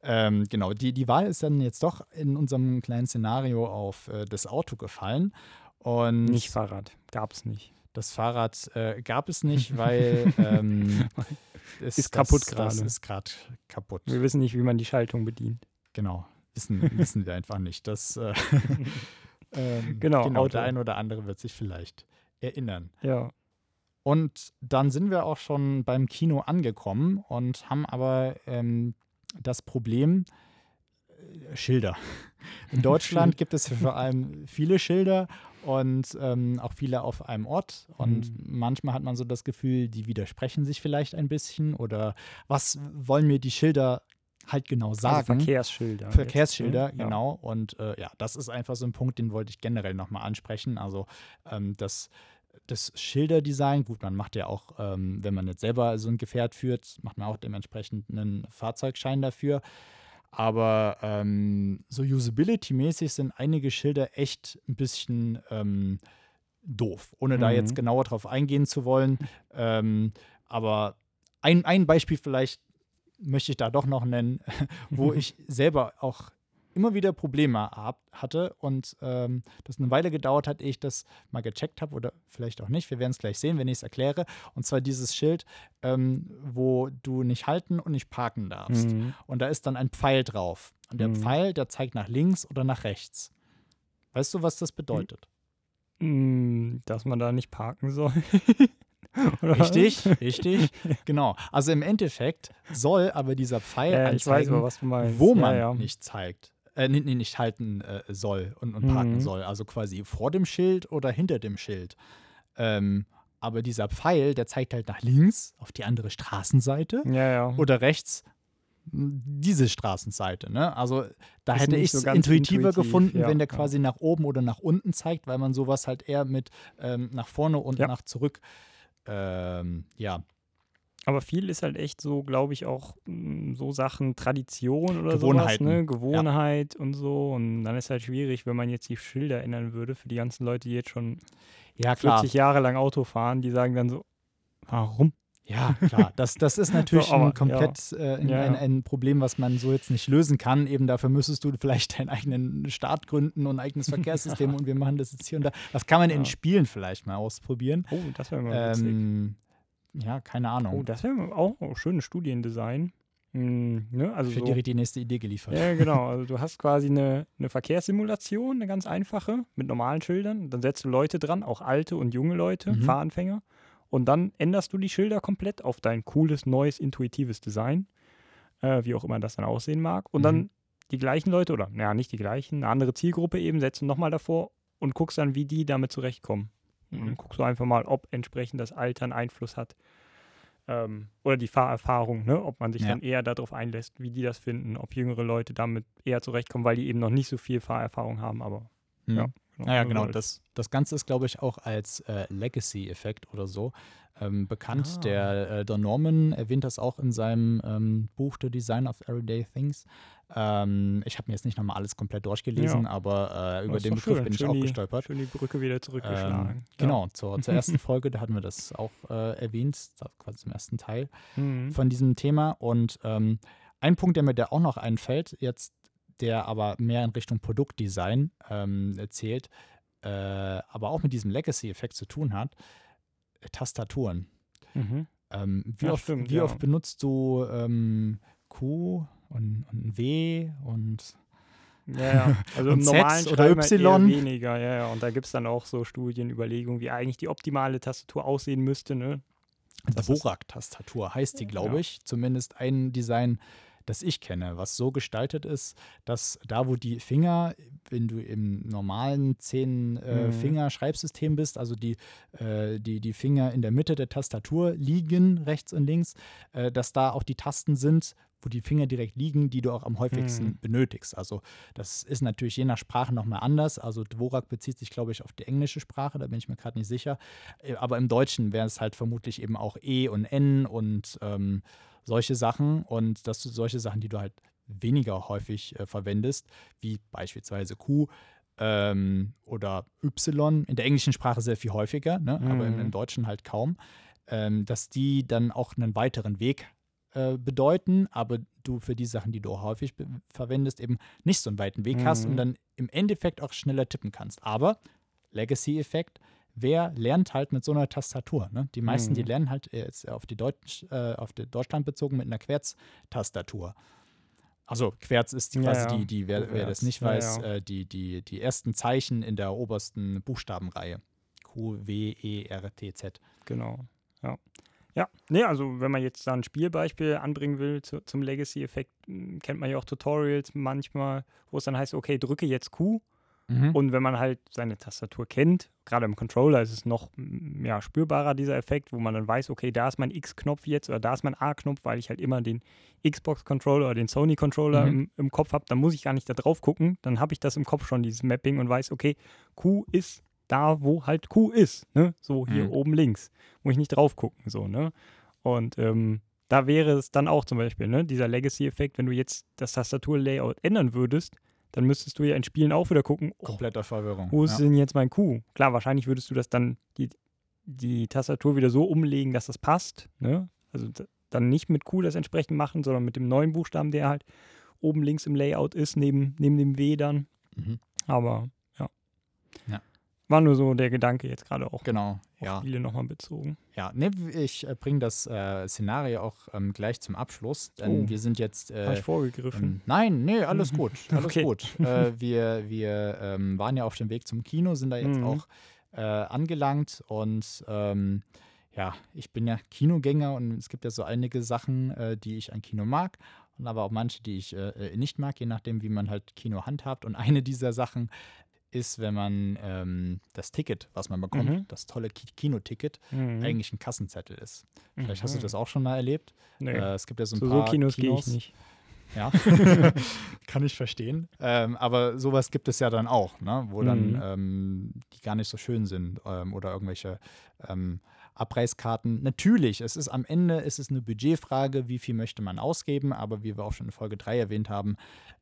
ähm, genau, die, die Wahl ist dann jetzt doch in unserem kleinen Szenario auf äh, das Auto gefallen. Und Nicht Fahrrad. Gab's nicht. das Fahrrad äh, gab es nicht, weil ähm, es, Ist kaputt gerade. Ist gerade kaputt. Wir wissen nicht, wie man die Schaltung bedient. Genau. Wissen, wissen wir einfach nicht. Das, äh, ähm, Genau, genau der ein oder andere wird sich vielleicht erinnern. Ja. Und dann sind wir auch schon beim Kino angekommen und haben aber ähm, das Problem äh, Schilder. In Deutschland gibt es vor allem viele Schilder und ähm, auch viele auf einem Ort. Und Mhm. manchmal hat man so das Gefühl, die widersprechen sich vielleicht ein bisschen oder was wollen mir die Schilder halt genau sagen? Also Verkehrsschilder. jetzt, Verkehrsschilder, ne? Ja. genau. Und äh, ja, das ist einfach so ein Punkt, den wollte ich generell nochmal ansprechen. Also ähm, das, das Schilderdesign, gut, man macht ja auch, ähm, wenn man jetzt selber so ein Gefährt führt, macht man auch dementsprechend einen Fahrzeugschein dafür. Aber ähm, so usability-mäßig sind einige Schilder echt ein bisschen ähm, doof, ohne da Mhm. jetzt genauer drauf eingehen zu wollen. Ähm, aber ein, ein Beispiel vielleicht möchte ich da doch noch nennen, wo ich selber auch immer wieder Probleme hatte und ähm, das eine Weile gedauert hat, ehe ich das mal gecheckt habe oder vielleicht auch nicht. Wir werden es gleich sehen, wenn ich es erkläre. Und zwar dieses Schild, ähm, wo du nicht halten und nicht parken darfst. Mhm. Und da ist dann ein Pfeil drauf. Und der Mhm. Pfeil, der zeigt nach links oder nach rechts. Weißt du, was das bedeutet? Mm, Dass man da nicht parken soll. Oder? Richtig, richtig. Genau. Also im Endeffekt soll aber dieser Pfeil Ja, anzeigen, meinst. wo Ja, man ja. nicht zeigt. Äh, nicht halten äh, soll und, und parken Mhm. soll. Also quasi vor dem Schild oder hinter dem Schild. Ähm, aber dieser Pfeil, der zeigt halt nach links auf die andere Straßenseite Ja, ja. oder rechts m, diese Straßenseite. Ne? Also da Ist hätte ich es so intuitiver intuitiv, gefunden, ja, wenn der quasi nach oben oder nach unten zeigt, weil man sowas halt eher mit ähm, nach vorne und nach zurück ähm, ja, Aber viel ist halt echt so, glaube ich, auch mm, so Sachen Tradition oder Gewohnheiten. sowas, ne? Gewohnheit und so. Und dann ist halt schwierig, wenn man jetzt die Schilder ändern würde für die ganzen Leute, die jetzt schon ja klar. 40 Jahre lang Auto fahren, die sagen dann so, warum? Ja, klar. Das, das ist natürlich aber, ein komplett äh, ein, Ja, ein, ja. ein Problem, was man so jetzt nicht lösen kann. Eben dafür müsstest du vielleicht deinen eigenen Staat gründen und ein eigenes Verkehrssystem und wir machen das jetzt hier und da. Das kann man in Ja. Spielen vielleicht mal ausprobieren. Oh, das wäre mal witzig. Ähm, ja, keine Ahnung. Oh, das wäre auch ein schönes Studiendesign. Hm, ne? Also Für so, direkt die nächste Idee geliefert. Ja, genau. Also du hast quasi eine, eine Verkehrssimulation, eine ganz einfache, mit normalen Schildern. Dann setzt du Leute dran, auch alte und junge Leute, Mhm. Fahranfänger. Und dann änderst du die Schilder komplett auf dein cooles, neues, intuitives Design. äh, wie auch immer das dann aussehen mag. Und Mhm. dann die gleichen Leute, oder naja, nicht die gleichen, eine andere Zielgruppe eben, setzt du nochmal davor und guckst dann, wie die damit zurechtkommen. Und Mhm. dann guckst du einfach mal, ob entsprechend das Alter einen Einfluss hat. Ähm, oder die Fahrerfahrung, ne? ob man sich Ja. dann eher darauf einlässt, wie die das finden, ob jüngere Leute damit eher zurechtkommen, weil die eben noch nicht so viel Fahrerfahrung haben, aber Mhm. ja. Naja, so genau. Das, das Ganze ist, glaube ich, auch als äh, Legacy-Effekt oder so ähm, bekannt. Ah. Der äh, Don Norman erwähnt das auch in seinem ähm, Buch The Design of Everyday Things. Ähm, ich habe mir jetzt nicht nochmal alles komplett durchgelesen, Ja. aber äh, über den Begriff schön. bin ich Schön auch die- gestolpert. Schön die Brücke wieder zurückgeschlagen. Ähm, genau, zur, zur ersten Folge, da hatten wir das auch äh, erwähnt, quasi zum ersten Teil Ja. Mhm. von diesem Thema. Und ähm, ein Punkt, der mir da auch noch einfällt, jetzt, der aber mehr in Richtung Produktdesign ähm, zählt, äh, aber auch mit diesem Legacy-Effekt zu tun hat, Tastaturen. Mhm. Ähm, wie Ja, oft, stimmt, wie ja. oft benutzt du ähm, Q und, und W und Ja, ja. Also im Und Z normalen oder halt Y. weniger, ja, ja. Und da gibt es dann auch so Studien, Überlegungen, wie eigentlich die optimale Tastatur aussehen müsste, ne? Das Dvorak-Tastatur heißt die, glaube Ja. ich. Zumindest ein Design, das ich kenne, was so gestaltet ist, dass da, wo die Finger, wenn du im normalen Mhm. 10-Finger-Schreibsystem bist, also die, äh, die, die Finger in der Mitte der Tastatur liegen, rechts und links, äh, dass da auch die Tasten sind, wo die Finger direkt liegen, die du auch am häufigsten Mhm. benötigst. Also das ist natürlich je nach Sprache nochmal anders. Also Dvorak bezieht sich, glaube ich, auf die englische Sprache, da bin ich mir gerade nicht sicher. Äh, Aber im Deutschen wäre es halt vermutlich eben auch E und N und ähm, solche Sachen. Und das solche Sachen, die du halt weniger häufig äh, verwendest, wie beispielsweise Q ähm, oder Y. In der englischen Sprache sehr viel häufiger, ne? aber im, Mhm. im Deutschen halt kaum. Ähm, dass die dann auch einen weiteren Weg äh, bedeuten, aber du für die Sachen, die du häufig verwendest, eben nicht so einen weiten Weg hast und Mhm. dann im Endeffekt auch schneller tippen kannst. Aber Legacy-Effekt, wer lernt halt mit so einer Tastatur? Ne? Die meisten, die Mhm. lernen halt jetzt auf die Deutsch, äh, auf die Deutschland bezogen mit einer Querz-Tastatur. Also Querz ist Ja, quasi ja. die, die wer, wer das nicht ja, weiß. Äh, die, die, die ersten Zeichen in der obersten Buchstabenreihe. Q, W, E, R, T, Z. Genau. Ja. Ja, nee, also wenn man jetzt da ein Spielbeispiel anbringen will zu, zum Legacy-Effekt, m, kennt man ja auch Tutorials manchmal, wo es dann heißt, okay, drücke jetzt Q. Mhm. Und wenn man halt seine Tastatur kennt, gerade im Controller ist es noch m, ja, spürbarer, dieser Effekt, wo man dann weiß, okay, da ist mein X-Knopf jetzt oder da ist mein A-Knopf, weil ich halt immer den Xbox-Controller oder den Sony-Controller Mhm. im, im Kopf habe, dann muss ich gar nicht da drauf gucken. Dann habe ich das im Kopf schon, dieses Mapping und weiß, okay, Q ist da, wo halt Q ist. Ne? So hier Mhm. oben links. Muss ich nicht drauf gucken. So, ne? Und ähm, da wäre es dann auch zum Beispiel, ne, dieser Legacy-Effekt, wenn du jetzt das Tastatur-Layout ändern würdest, dann müsstest du ja in Spielen auch wieder gucken, oh, Kompletter Verwirrung. wo ist ja. denn jetzt mein Q? Klar, wahrscheinlich würdest du das dann, die, die Tastatur wieder so umlegen, dass das passt. Ne? Also dann nicht mit Q das entsprechend machen, sondern mit dem neuen Buchstaben, der halt oben links im Layout ist, neben, neben dem W dann. Mhm. Aber ja. Ja. War nur so der Gedanke jetzt gerade auch Genau, auf ja. Spiele nochmal bezogen. Ja, ne, ich äh, bringe das äh, Szenario auch ähm, gleich zum Abschluss, denn Oh. wir sind jetzt. Habe Äh, ich vorgegriffen. ähm, nein, nee, alles gut. Alles Okay. gut. Äh, wir wir ähm, waren ja auf dem Weg zum Kino, sind da jetzt Mhm. auch äh, angelangt und ähm, ja, ich bin ja Kinogänger und es gibt ja so einige Sachen, äh, die ich an Kino mag und aber auch manche, die ich äh, äh, nicht mag, je nachdem, wie man halt Kino handhabt. Und eine dieser Sachen ist, wenn man ähm, das Ticket, was man bekommt, Mhm. das tolle Ki Kinoticket, Mhm. eigentlich ein Kassenzettel ist. Vielleicht hast du Mhm. das auch schon mal erlebt. Nee. Äh, es gibt ja so ein Zu so paar Kinos gehe ich nicht. Ja, kann ich verstehen. Ähm, aber sowas gibt es ja dann auch, ne? wo dann Mhm. ähm, die gar nicht so schön sind ähm, oder irgendwelche ähm, Abreißkarten. Natürlich, es ist am Ende ist es eine Budgetfrage, wie viel möchte man ausgeben, aber wie wir auch schon in Folge 3 erwähnt haben,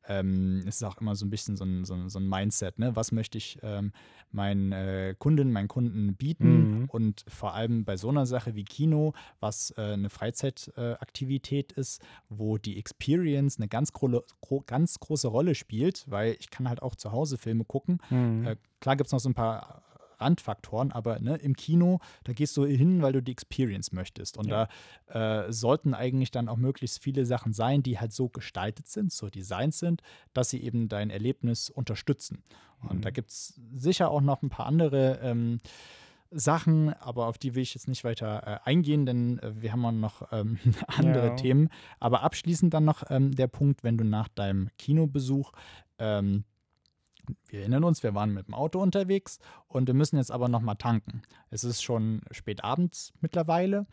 ähm, es ist auch immer so ein bisschen so ein, so ein, so ein Mindset. Ne? Was möchte ich ähm, meinen äh, Kunden, meinen Kunden bieten? Mhm. Und vor allem bei so einer Sache wie Kino, was äh, eine Freizeitaktivität ist, wo die Experience eine ganz, gro gro ganz große Rolle spielt, weil ich kann halt auch zu Hause Filme gucken. Mhm. Äh, klar gibt es noch so ein paar Randfaktoren, aber ne, im Kino, da gehst du hin, weil du die Experience möchtest. Und Ja. da äh, sollten eigentlich dann auch möglichst viele Sachen sein, die halt so gestaltet sind, so designt sind, dass sie eben dein Erlebnis unterstützen. Und da Mhm. gibt es sicher auch noch ein paar andere ähm, Sachen, aber auf die will ich jetzt nicht weiter äh, eingehen, denn äh, wir haben auch noch ähm, andere Ja. Themen. Aber abschließend dann noch ähm, der Punkt, wenn du nach deinem Kinobesuch, ähm, wir erinnern uns, wir waren mit dem Auto unterwegs und wir müssen jetzt aber noch mal tanken. Es ist schon spät abends mittlerweile,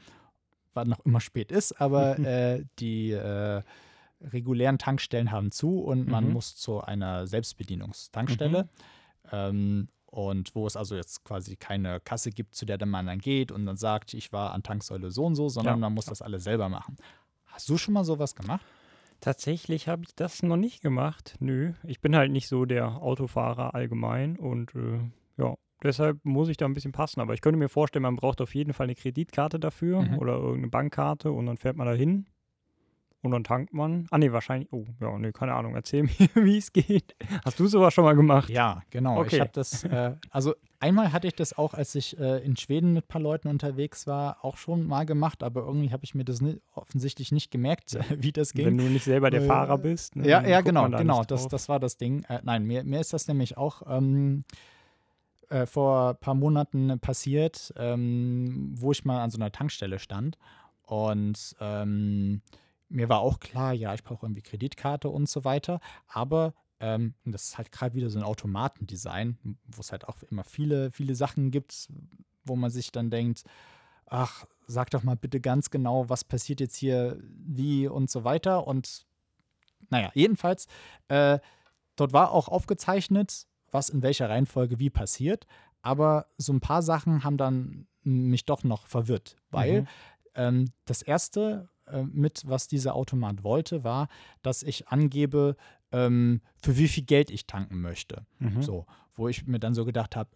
was noch immer spät ist, aber äh, die äh, regulären Tankstellen haben zu und man Mhm. muss zu einer Selbstbedienungstankstelle. Ähm, und wo es also jetzt quasi keine Kasse gibt, zu der dann man dann geht und dann sagt, ich war an Tanksäule so und so, sondern Ja. man muss das alles selber machen. Hast du schon mal sowas gemacht? Tatsächlich habe ich das noch nicht gemacht. Nö, ich bin halt nicht so der Autofahrer allgemein und äh, ja, deshalb muss ich da ein bisschen passen. Aber ich könnte mir vorstellen, man braucht auf jeden Fall eine Kreditkarte dafür Mhm. oder irgendeine Bankkarte und dann fährt man da hin und dann tankt man. Ah, nee, wahrscheinlich. Oh, ja, nee, keine Ahnung. Erzähl mir, wie es geht. Hast du sowas schon mal gemacht? Ja, genau. Ich Okay. habe das, äh, also einmal hatte ich das auch, als ich äh, in Schweden mit ein paar Leuten unterwegs war, auch schon mal gemacht, aber irgendwie habe ich mir das ni offensichtlich nicht gemerkt, wie das ging. Wenn du nicht selber der Äh, Fahrer bist. ne, Ja, ja, genau, da genau. Das, das war das Ding. Äh, nein, mir, mir ist das nämlich auch ähm, äh, vor ein paar Monaten passiert, ähm, wo ich mal an so einer Tankstelle stand. Und ähm, mir war auch klar, ja, ich brauche irgendwie Kreditkarte und so weiter. Aber ähm, und das ist halt gerade wieder so ein Automatendesign, wo es halt auch immer viele, viele Sachen gibt, wo man sich dann denkt, ach, sag doch mal bitte ganz genau, was passiert jetzt hier, wie und so weiter. Und naja, jedenfalls, äh, dort war auch aufgezeichnet, was in welcher Reihenfolge wie passiert. Aber so ein paar Sachen haben dann mich doch noch verwirrt, weil Mhm. ähm, das erste äh, mit, was dieser Automat wollte, war, dass ich angebe, ähm, für wie viel Geld ich tanken möchte. Mhm. So, wo ich mir dann so gedacht habe,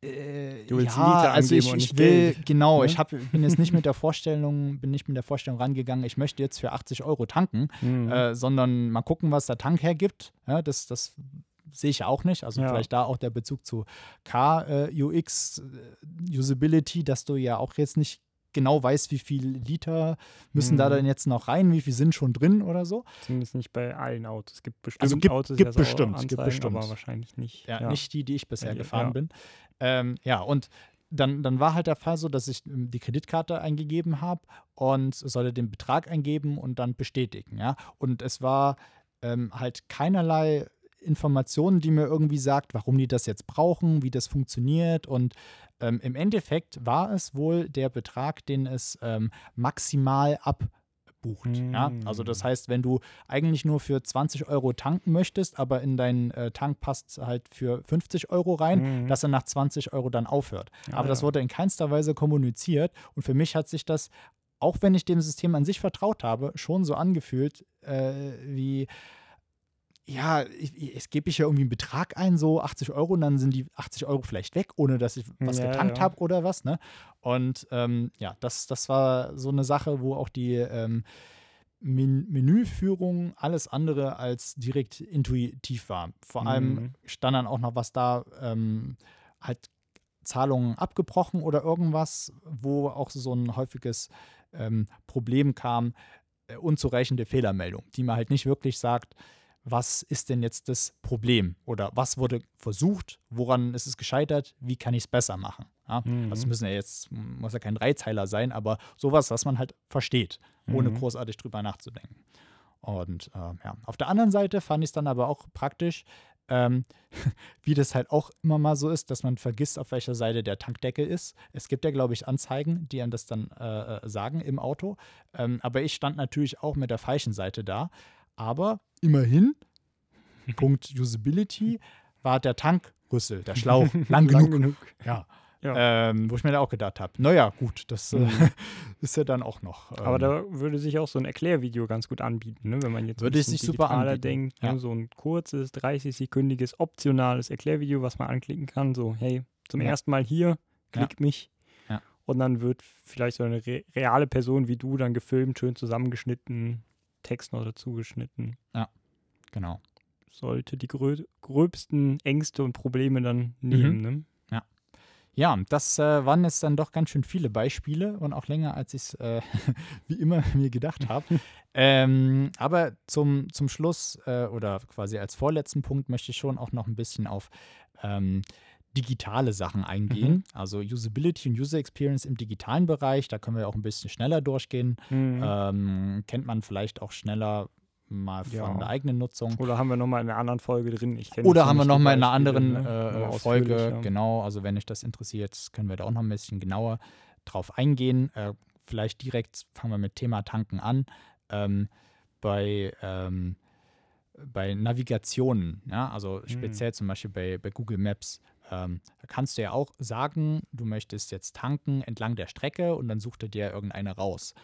äh, Du willst ja, Liter also ich, ich will, Geld, genau, ne? ich hab, bin jetzt nicht mit der Vorstellung, bin nicht mit der Vorstellung rangegangen, ich möchte jetzt für 80 Euro tanken, Mhm. äh, sondern mal gucken, was der Tank hergibt. Ja, das, das sehe ich auch nicht. Also Ja. vielleicht da auch der Bezug zu K-UX, äh, Usability, dass du ja auch jetzt nicht genau weißt, wie viel Liter müssen da Mhm. denn jetzt noch rein, wie viel sind schon drin oder so. Zumindest nicht bei allen Autos. Es gibt bestimmt Also gibt- Autos, die gibt auch bestimmt, gibt bestimmt. aber wahrscheinlich nicht. Ja, nicht die, die ich bisher Ja, gefahren ja. bin. Ähm, ja, und dann, dann war halt der Fall so, dass ich ähm, die Kreditkarte eingegeben habe und sollte den Betrag eingeben und dann bestätigen, ja. Und es war ähm, halt keinerlei Informationen, die mir irgendwie sagt, warum die das jetzt brauchen, wie das funktioniert. Und ähm, im Endeffekt war es wohl der Betrag, den es ähm, maximal abbucht. Ja? Also das heißt, wenn du eigentlich nur für 20 Euro tanken möchtest, aber in deinen äh, Tank passt halt für 50 Euro rein, Mhm. dass er nach 20 Euro dann aufhört. Ah, aber das ja. wurde in keinster Weise kommuniziert. Und für mich hat sich das, auch wenn ich dem System an sich vertraut habe, schon so angefühlt, äh, wie ja, ich, es gebe ich ja irgendwie einen Betrag ein, so 80 Euro, und dann sind die 80 Euro vielleicht weg, ohne dass ich was Ja, getankt ja. habe oder was, ne? Und ähm, ja, das, das war so eine Sache, wo auch die ähm, Men Menüführung alles andere als direkt intuitiv war. Vor allem Mhm. stand dann auch noch was da, ähm, halt Zahlungen abgebrochen oder irgendwas, wo auch so ein häufiges ähm, Problem kam, äh, unzureichende Fehlermeldung, die man halt nicht wirklich sagt, was ist denn jetzt das Problem oder was wurde versucht, woran ist es gescheitert, wie kann ich es besser machen. Ja? Mhm. Also müssen ja jetzt, muss ja kein Dreizeiler sein, aber sowas, was man halt versteht, ohne Mhm. großartig drüber nachzudenken. Und äh, ja, auf der anderen Seite fand ich es dann aber auch praktisch, ähm, wie das halt auch immer mal so ist, dass man vergisst, auf welcher Seite der Tankdeckel ist. Es gibt ja, glaube ich, Anzeigen, die einem das dann äh, äh, sagen im Auto. Ähm, aber ich stand natürlich auch mit der falschen Seite da. Aber immerhin, Punkt Usability, war der Tankrüssel, der Schlauch, lang genug. Ja. Ja. Ähm, wo ich mir da auch gedacht habe, naja, gut, das äh, Mhm. ist ja dann auch noch. Ähm, Aber da würde sich auch so ein Erklärvideo ganz gut anbieten, ne? wenn man jetzt ein Würde bisschen sich super anbieten, denkt. ja. Ne? So ein kurzes, 30-sekündiges, optionales Erklärvideo, was man anklicken kann. So, hey, zum Ja. ersten Mal hier, klick mich. Ja. Und dann wird vielleicht so eine re reale Person wie du dann gefilmt, schön zusammengeschnitten, Text noch dazu geschnitten. genau. Sollte die grö gröbsten Ängste und Probleme dann nehmen. Ne? Ja, das äh, waren jetzt dann doch ganz schön viele Beispiele und auch länger, als ich es äh, wie immer mir gedacht habe. ähm, aber zum, zum Schluss äh, oder quasi als vorletzten Punkt möchte ich schon auch noch ein bisschen auf ähm, digitale Sachen eingehen, Mhm. also Usability und User Experience im digitalen Bereich. Da können wir auch ein bisschen schneller durchgehen. Mhm. Ähm, kennt man vielleicht auch schneller mal von Ja. der eigenen Nutzung. Oder haben wir nochmal in einer anderen Folge drin? Oder haben wir noch mal in einer anderen ne? äh, Folge, ja. genau, also wenn euch das interessiert, können wir da auch noch ein bisschen genauer drauf eingehen. Äh, vielleicht direkt fangen wir mit Thema Tanken an. Ähm, bei, ähm, bei Navigationen, ja, also Hm. speziell zum Beispiel bei, bei Google Maps, ähm, da kannst du ja auch sagen, du möchtest jetzt tanken entlang der Strecke und dann sucht er dir irgendeine raus.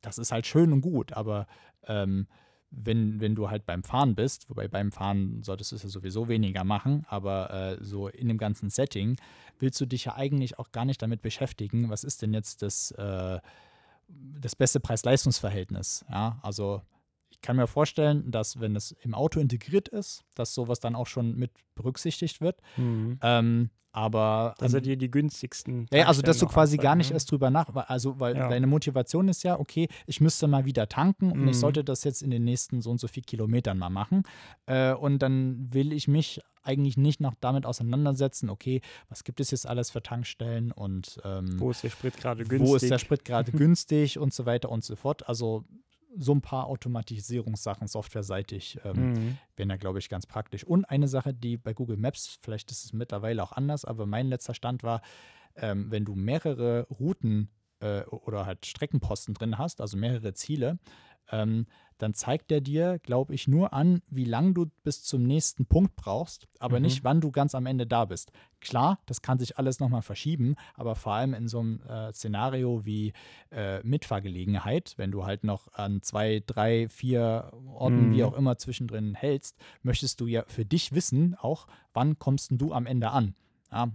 Das ist halt schön und gut, aber ähm, wenn, wenn du halt beim Fahren bist, wobei beim Fahren solltest du es ja sowieso weniger machen, aber äh, so in dem ganzen Setting willst du dich ja eigentlich auch gar nicht damit beschäftigen, was ist denn jetzt das, äh, das beste Preis-Leistungs-Verhältnis. Ja, also ich kann mir vorstellen, dass wenn es im Auto integriert ist, dass sowas dann auch schon mit berücksichtigt wird. Mhm. Ähm, aber er ähm, dir die günstigsten. ja, also dass du quasi gar nicht ne? erst drüber nach, also weil Ja. deine Motivation ist ja, okay, ich müsste mal wieder tanken und Mhm. ich sollte das jetzt in den nächsten so und so viel Kilometern mal machen. Äh, und dann will ich mich eigentlich nicht noch damit auseinandersetzen, okay, was gibt es jetzt alles für Tankstellen und ähm, Wo ist der Sprit gerade günstig? wo ist der Sprit gerade günstig und so weiter und so fort. Also so ein paar Automatisierungssachen softwareseitig ähm, Mhm. wären da, glaube ich, ganz praktisch. Und eine Sache, die bei Google Maps, vielleicht ist es mittlerweile auch anders, aber mein letzter Stand war, ähm, wenn du mehrere Routen äh, oder halt Streckenposten drin hast, also mehrere Ziele, ähm, dann zeigt er dir, glaube ich, nur an, wie lange du bis zum nächsten Punkt brauchst, aber Mhm. nicht, wann du ganz am Ende da bist. Klar, das kann sich alles nochmal verschieben, aber vor allem in so einem äh, Szenario wie äh, Mitfahrgelegenheit, wenn du halt noch an zwei, drei, vier Orten, wie Mhm. auch immer, zwischendrin hältst, möchtest du ja für dich wissen, auch, wann kommst du am Ende an. Ja,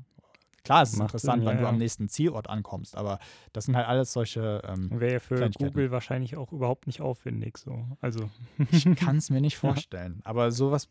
klar, es ist Macht interessant, Sinn, wann ja, du am nächsten Zielort ankommst, aber das sind halt alles solche, ähm, Wäre ja für. Google wahrscheinlich auch überhaupt nicht aufwendig. So. Also, ich kann es mir nicht vorstellen. Aber sowas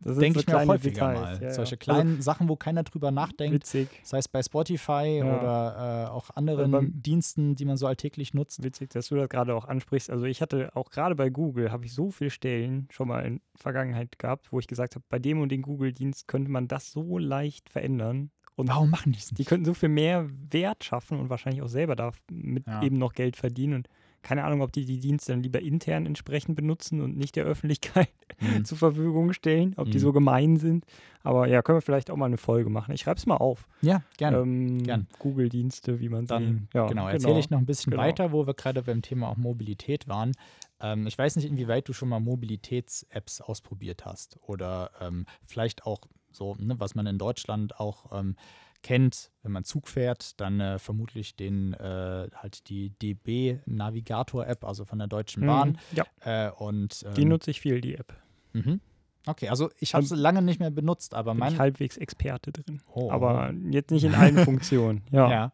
denke so ich mir auch häufiger Details, mal. ja, ja. Solche Also, kleinen Sachen, wo keiner drüber nachdenkt, Witzig. sei es bei Spotify Ja. oder äh, auch anderen beim- Diensten, die man so alltäglich nutzt. Witzig, dass du das gerade auch ansprichst. Also ich hatte auch gerade bei Google, habe ich so viele Stellen schon mal in Vergangenheit gehabt, wo ich gesagt habe, bei dem und dem Google-Dienst könnte man das so leicht verändern. Und Warum machen die es die nicht? könnten so viel mehr Wert schaffen und wahrscheinlich auch selber damit Ja. eben noch Geld verdienen. Und keine Ahnung, ob die die Dienste dann lieber intern entsprechend benutzen und nicht der Öffentlichkeit Hm. zur Verfügung stellen, ob die Mhm. so gemein sind. Aber ja, können wir vielleicht auch mal eine Folge machen. Ich schreibe es mal auf. Ja, gerne. Ähm, gern. Google-Dienste, wie man Dann sie. Ja, genau, erzähle ich noch ein bisschen genau. weiter, wo wir gerade beim Thema auch Mobilität waren. Ähm, ich weiß nicht, inwieweit du schon mal Mobilitäts-Apps ausprobiert hast oder ähm, vielleicht auch so, ne, was man in Deutschland auch ähm, kennt, wenn man Zug fährt, dann äh, vermutlich den äh, halt die DB Navigator App, also von der Deutschen Bahn. Mhm. Ja, Äh, und ähm, die nutze ich viel, die App. mhm. Okay, also ich habe es lange nicht mehr benutzt, aber mein ich halbwegs Experte drin. Oh. Aber jetzt nicht in allen Funktionen. Ja. Ja.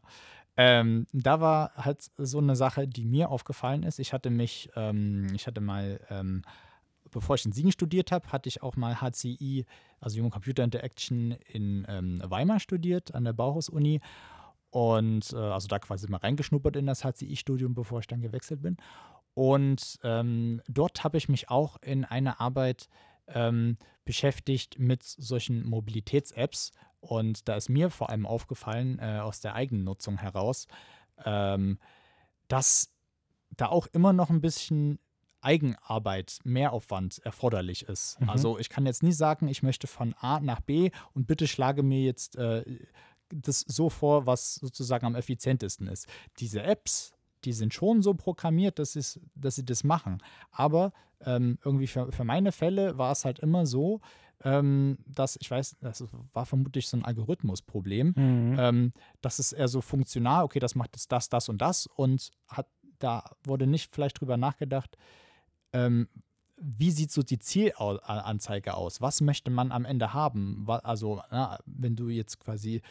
Ähm, da war halt so eine Sache, die mir aufgefallen ist. Ich hatte mich, ähm, ich hatte mal, ähm, bevor ich in Siegen studiert habe, hatte ich auch mal HCI, also Human Computer Interaction in ähm, Weimar studiert, an der Bauhaus-Uni. Und äh, also da quasi mal reingeschnuppert in das HCI-Studium, bevor ich dann gewechselt bin. Und ähm, dort habe ich mich auch in einer Arbeit ähm, beschäftigt mit solchen Mobilitäts-Apps. Und da ist mir vor allem aufgefallen, äh, aus der Eigennutzung heraus, ähm, dass da auch immer noch ein bisschen Eigenarbeit, Mehraufwand erforderlich ist. Mhm. Also ich kann jetzt nie sagen, ich möchte von A nach B und bitte schlage mir jetzt äh, das so vor, was sozusagen am effizientesten ist. Diese Apps, die sind schon so programmiert, dass, es, dass sie das machen. Aber ähm, irgendwie für, für meine Fälle war es halt immer so, ähm, dass, ich weiß, das war vermutlich so ein Algorithmusproblem, Mhm. ähm, das ist eher so funktional, okay, das macht jetzt das, das und das und hat, da wurde nicht vielleicht drüber nachgedacht, ähm, wie sieht so die Zielanzeige aus? Was möchte man am Ende haben? Also, na, wenn du jetzt quasi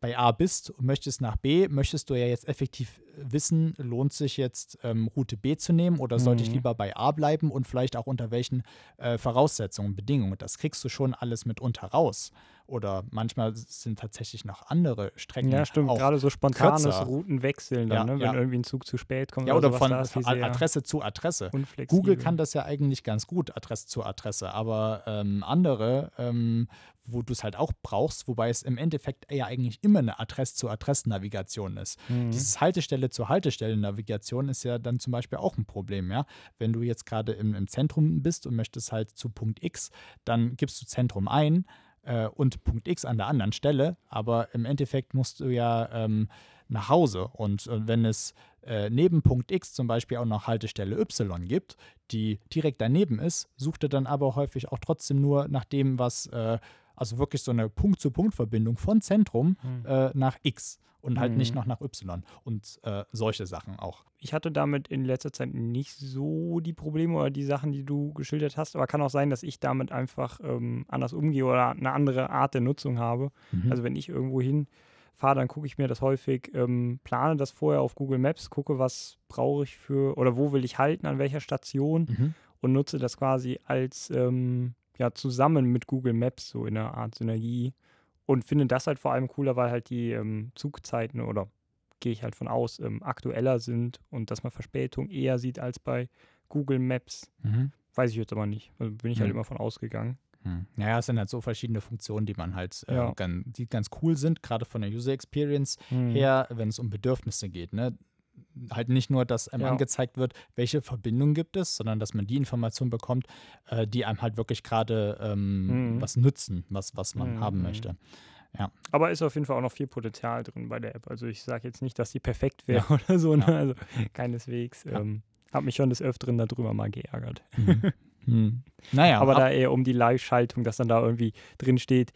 bei A bist und möchtest nach B, möchtest du ja jetzt effektiv wissen, lohnt sich jetzt ähm, Route B zu nehmen oder sollte ich Mhm. lieber bei A bleiben und vielleicht auch unter welchen äh, Voraussetzungen, Bedingungen. Das kriegst du schon alles mitunter raus. Oder manchmal sind tatsächlich noch andere Strecken. Ja, stimmt. Gerade so spontanes kürzer. Routenwechseln dann, Ja, ne? wenn ja. irgendwie ein Zug zu spät kommt. Ja, oder sowas, von Adresse zu Adresse. Google kann das ja eigentlich ganz gut, Adresse zu Adresse, aber ähm, andere, ähm, wo du es halt auch brauchst, wobei es im Endeffekt ja eigentlich immer eine Adresse-zu-Adresse-Navigation ist. Mhm. Dieses Haltestelle zu Haltestellen-Navigation ist ja dann zum Beispiel auch ein Problem, ja. Wenn du jetzt gerade im, im Zentrum bist und möchtest halt zu Punkt X, dann gibst du Zentrum ein äh, und Punkt X an der anderen Stelle, aber im Endeffekt musst du ja ähm, nach Hause. Und äh, wenn es äh, neben Punkt X zum Beispiel auch noch Haltestelle Y gibt, die direkt daneben ist, sucht er dann aber häufig auch trotzdem nur nach dem, was, äh, also wirklich so eine Punkt-zu-Punkt-Verbindung von Zentrum Mhm. äh, nach X und halt nicht Mhm. noch nach Y und äh, solche Sachen auch. ich hatte damit in letzter Zeit nicht so die Probleme oder die Sachen, die du geschildert hast, aber kann auch sein, dass ich damit einfach ähm, anders umgehe oder eine andere Art der Nutzung habe. Mhm. Also wenn ich irgendwo hinfahre, dann gucke ich mir das häufig, ähm, plane das vorher auf Google Maps, gucke, was brauche ich für oder wo will ich halten, an welcher Station Mhm. und nutze das quasi als ähm, ja zusammen mit Google Maps so in einer Art Synergie und finde das halt vor allem cooler, weil halt die ähm, Zugzeiten oder gehe ich halt von aus ähm, aktueller sind und dass man Verspätung eher sieht als bei Google Maps. Mhm. Weiß ich jetzt aber nicht. Also bin ich halt Mhm. immer von ausgegangen. Hm. Naja, es sind halt so verschiedene Funktionen, die man halt, äh, Ja. gan- die ganz cool sind, gerade von der User Experience Mhm. her, wenn es um Bedürfnisse geht. Ne? Halt nicht nur, dass einem Ja. angezeigt wird, welche Verbindung gibt es, sondern dass man die Information bekommt, äh, die einem halt wirklich gerade ähm, Mhm. was nützen, was, was man Mhm. haben möchte. Aber ist auf jeden Fall auch noch viel Potenzial drin bei der App. Also ich sage jetzt nicht, dass die perfekt wäre oder so. Ne? Ja. Also keineswegs. Ja. Ähm, habe mich schon des Öfteren darüber mal geärgert. Mhm. hm. Naja, aber ab- da eher um die Live-Schaltung, dass dann da irgendwie drin steht,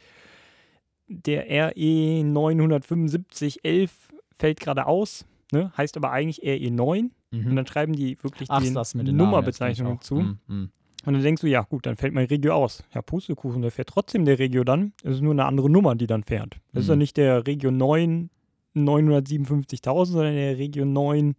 der RE 97511 fällt gerade aus, ne? heißt aber eigentlich RE 9 mhm. und dann schreiben die wirklich Ach, die ich zu. auch. Hm, hm. Und dann denkst du, ja gut, dann fällt mein Regio aus. Ja, Pustekuchen, der fährt trotzdem der Regio dann. Es ist nur eine andere Nummer, die dann fährt. Das ist Mhm. dann nicht der Regio 9 957.000, sondern der Regio 9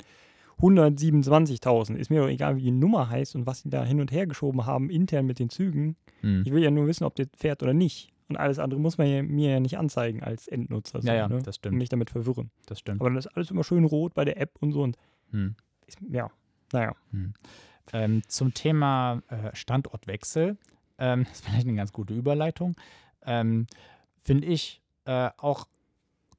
127.000. Ist mir doch egal, wie die Nummer heißt und was sie da hin und her geschoben haben, intern mit den Zügen. Hm. Ich will ja nur wissen, ob der fährt oder nicht. Und alles andere muss man ja, mir ja nicht anzeigen als Endnutzer. So, Ja, ja, ne? das Und stimmt. mich damit verwirren. Das stimmt. Aber dann ist alles immer schön rot bei der App und so. Und Hm. ist, ja, naja. Ähm, zum Thema äh, Standortwechsel, ähm, das ist vielleicht eine ganz gute Überleitung, ähm, finde ich äh, auch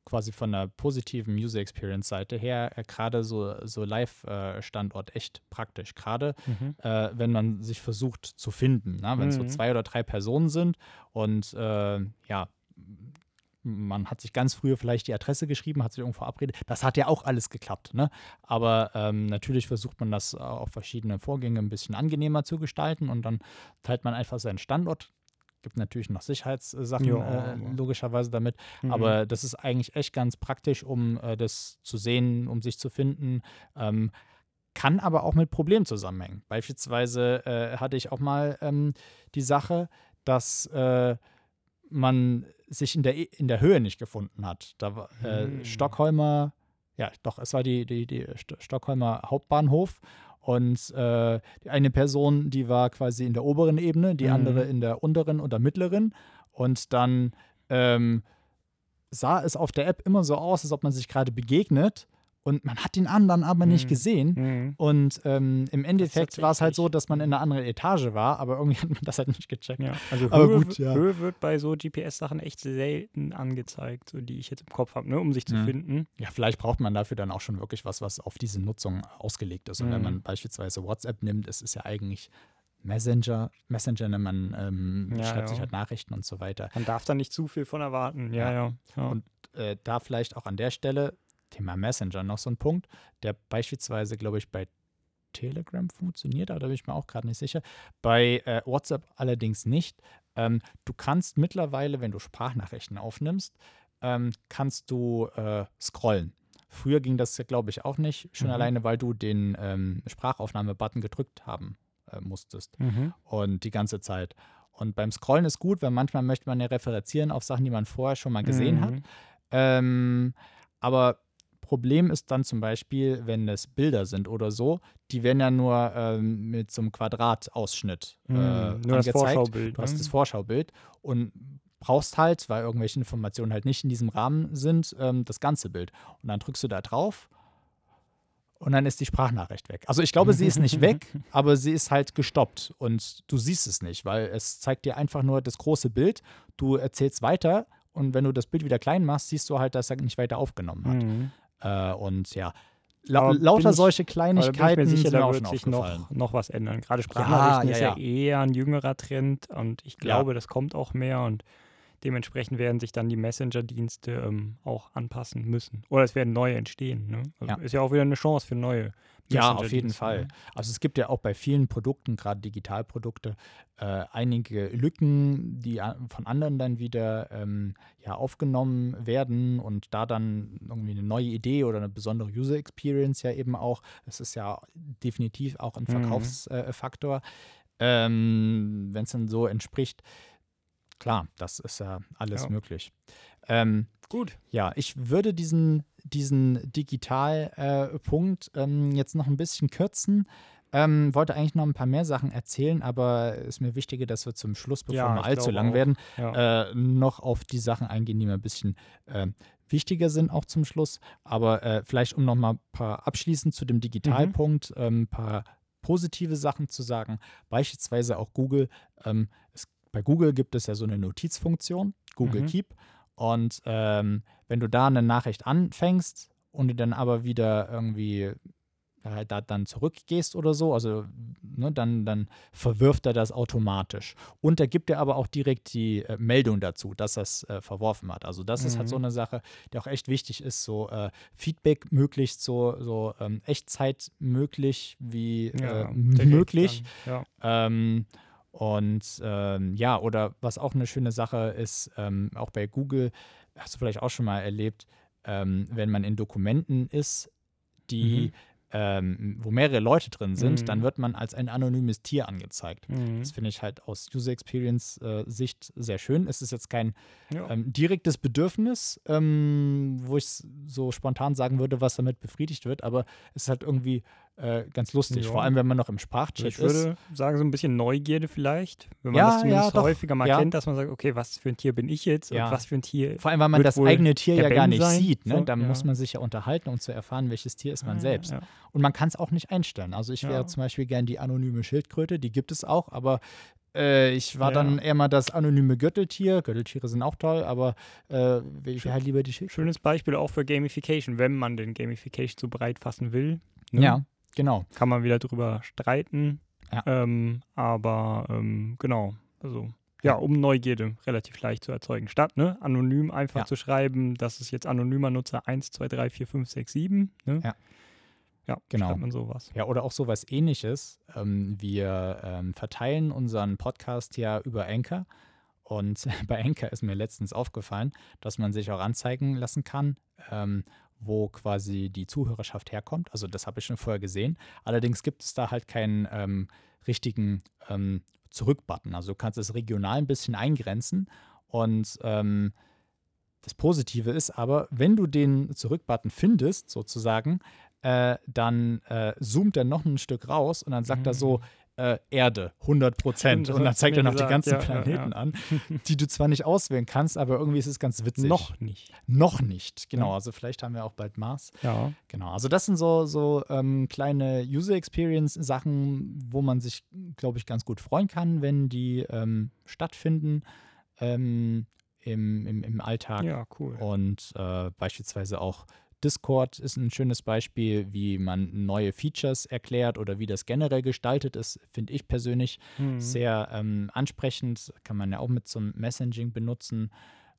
quasi von der positiven User Experience Seite her äh, gerade so, so Live-Standort echt praktisch. Gerade Mhm. äh, wenn man sich versucht zu finden, ne? wenn es so Mhm. zwei oder drei Personen sind und äh, ja, man hat sich ganz früher vielleicht die Adresse geschrieben, hat sich irgendwo verabredet. Das hat ja auch alles geklappt. Ne? Aber ähm, natürlich versucht man das äh, auf verschiedene Vorgänge ein bisschen angenehmer zu gestalten und dann teilt man einfach seinen Standort. Gibt natürlich noch Sicherheitssachen Ja, äh, logischerweise damit. Mhm. Aber das ist eigentlich echt ganz praktisch, um äh, das zu sehen, um sich zu finden. Ähm, kann aber auch mit Problemen zusammenhängen. Beispielsweise äh, hatte ich auch mal ähm, die Sache, dass äh, man sich in der, in der Höhe nicht gefunden hat. Da war äh, Hm. Stockholmer, ja, doch, es war die, die, die St Stockholmer Hauptbahnhof. Und äh, die eine Person, die war quasi in der oberen Ebene, die Mhm. andere in der unteren oder mittleren. Und dann ähm, sah es auf der App immer so aus, als ob man sich gerade begegnet. Und man hat den anderen aber nicht Mhm. gesehen. Mhm. Und ähm, im Endeffekt war es halt so, dass man in einer anderen Etage war, aber irgendwie hat man das halt nicht gecheckt. Ja, also Aber Höhe, gut, ja. Höhe wird bei so GPS-Sachen echt selten angezeigt, so die ich jetzt im Kopf habe, ne, um sich zu Mhm. finden. Ja, vielleicht braucht man dafür dann auch schon wirklich was, was auf diese Nutzung ausgelegt ist. Und wenn Mhm. man beispielsweise WhatsApp nimmt, es ist ja eigentlich Messenger. Messenger, ne, man ähm, Ja, schreibt ja. sich halt Nachrichten und so weiter. Man darf da nicht zu viel von erwarten. Ja, ja. ja. Und äh, da vielleicht auch an der Stelle, Thema Messenger, noch so ein Punkt, der beispielsweise, glaube ich, bei Telegram funktioniert, aber da bin ich mir auch gerade nicht sicher. Bei äh, WhatsApp allerdings nicht. Ähm, du kannst mittlerweile, wenn du Sprachnachrichten aufnimmst, ähm, kannst du äh, scrollen. Früher ging das, glaube ich, auch nicht, schon Mhm. alleine, weil du den ähm, Sprachaufnahme-Button gedrückt haben äh, musstest Mhm. und die ganze Zeit. Und beim Scrollen ist gut, weil manchmal möchte man ja referenzieren auf Sachen, die man vorher schon mal gesehen hat. Mhm. Ähm, aber Problem ist dann zum Beispiel, wenn es Bilder sind oder so, die werden ja nur ähm, mit so einem Quadratausschnitt äh, Mhm. Nur das angezeigt. Vorschaubild. Du hast ne? das Vorschaubild und brauchst halt, weil irgendwelche Informationen halt nicht in diesem Rahmen sind, ähm, das ganze Bild. Und dann drückst du da drauf und dann ist die Sprachnachricht weg. Also ich glaube, sie ist nicht weg, aber sie ist halt gestoppt und du siehst es nicht, weil es zeigt dir einfach nur das große Bild. Du erzählst weiter und wenn du das Bild wieder klein machst, siehst du halt, dass er nicht weiter aufgenommen hat. Mhm. Äh, und ja, la Aber lauter ich- solche Kleinigkeiten bin ich mir sicher, sind da wird sich noch, noch was ändern. Gerade Sprachnachrichten ja, ist ja, ja. eher ein jüngerer Trend und ich Ja. glaube, das kommt auch mehr und dementsprechend werden sich dann die Messenger-Dienste ähm, auch anpassen müssen. Oder es werden neue entstehen. Ne? Also Ja. Ist ja auch wieder eine Chance für neue Ja, auf jeden Messenger-Dienste, Fall. ne? Also es gibt ja auch bei vielen Produkten, gerade Digitalprodukte, äh, einige Lücken, die von anderen dann wieder ähm, ja, aufgenommen werden und da dann irgendwie eine neue Idee oder eine besondere User Experience ja eben auch. Das ist ja definitiv auch ein Mhm. Verkaufsfaktor. Äh, Faktor. ähm, Wenn es dann so entspricht, klar, das ist ja alles Ja. möglich. Ähm, Gut. ja, ich würde diesen, diesen Digitalpunkt äh, ähm, jetzt noch ein bisschen kürzen. Ähm, wollte eigentlich noch ein paar mehr Sachen erzählen, aber ist mir wichtiger, dass wir zum Schluss, bevor Ja, wir allzu lang auch. werden, Ja. äh, noch auf die Sachen eingehen, die mir ein bisschen äh, wichtiger sind, auch zum Schluss. Aber äh, vielleicht, um noch mal ein paar abschließend zu dem Digitalpunkt, ein ähm, paar positive Sachen zu sagen. Beispielsweise auch Google. Ähm, es, bei Google gibt es ja so eine Notizfunktion, Google Mhm. Keep. Und ähm, wenn du da eine Nachricht anfängst und du dann aber wieder irgendwie ja, da dann zurückgehst oder so, also ne, dann, dann verwirft er das automatisch. Und er gibt dir aber auch direkt die äh, Meldung dazu, dass er es äh, verworfen hat. Also das ist halt so Mhm. eine Sache, die auch echt wichtig ist, so äh, Feedback möglichst so, so ähm, Echtzeit möglich wie ja, äh, direkt möglich. Dann. Ja. Ähm, und ähm, ja, oder was auch eine schöne Sache ist, ähm, auch bei Google, hast du vielleicht auch schon mal erlebt, ähm, wenn man in Dokumenten ist, die, Mhm. Ähm, wo mehrere Leute drin sind, Mhm. dann wird man als ein anonymes Tier angezeigt. Mhm. Das finde ich halt aus User Experience äh, Sicht sehr schön. Es ist jetzt kein ja. ähm, direktes Bedürfnis, ähm, wo ich so spontan sagen würde, was damit befriedigt wird, aber es ist halt irgendwie äh, ganz lustig. Ja. Vor allem, wenn man noch im Sprachchat ich ist. würde sagen, so ein bisschen Neugierde vielleicht, wenn man Ja, das zumindest häufiger mal kennt, dass man sagt, okay, was für ein Tier bin ich jetzt Ja. und was für ein Tier Vor allem, weil man das eigene Tier ja gar Ben nicht sein, sieht. Ne? so, Da muss man sich ja unterhalten, um zu erfahren, welches Tier ist man Ah, selbst. Und man kann es auch nicht einstellen. Also ich wäre Ja. zum Beispiel gern die anonyme Schildkröte, die gibt es auch, aber äh, ich war Ja. dann eher mal das anonyme Gürteltier. Gürteltiere sind auch toll, aber äh, ich wäre halt lieber die Schildkröte. Schönes Beispiel auch für Gamification, wenn man den Gamification zu breit fassen will. ne? Ja, genau. Kann man wieder drüber streiten. Ja. Ähm, aber ähm, genau, also ja, um Neugierde relativ leicht zu erzeugen. Statt ne, anonym einfach Ja. zu schreiben, das ist jetzt anonymer Nutzer 1, 2, 3, 4, 5, 6, 7. Ne? Ja. Ja, Genau. man sowas. Ja, oder auch sowas ähnliches. Ähm, wir ähm, verteilen unseren Podcast ja über Anchor. Und bei Anchor ist mir letztens aufgefallen, dass man sich auch anzeigen lassen kann, ähm, wo quasi die Zuhörerschaft herkommt. Also das habe ich schon vorher gesehen. Allerdings gibt es da halt keinen richtigen Zurück-Button. Also du kannst es regional ein bisschen eingrenzen. Und das Positive ist aber, wenn du den Zurück-Button findest, sozusagen, äh, dann äh, zoomt er noch ein Stück raus und dann sagt er so, äh, Erde, 100 Prozent. Und dann zeigt er noch die gesagt, ganzen ja, ja, Planeten ja. an, die du zwar nicht auswählen kannst, aber irgendwie ist es ganz witzig. Noch nicht. Noch nicht, genau. Ja. Also vielleicht haben wir auch bald Mars. Ja. Genau, also das sind so, so ähm, kleine User Experience Sachen, wo man sich, glaube ich, ganz gut freuen kann, wenn die ähm, stattfinden ähm, im, im, im Alltag. Ja, cool. Und äh, beispielsweise auch Discord ist ein schönes Beispiel, wie man neue Features erklärt oder wie das generell gestaltet ist, finde ich persönlich Mhm. sehr ähm, ansprechend. Kann man ja auch mit zum Messaging benutzen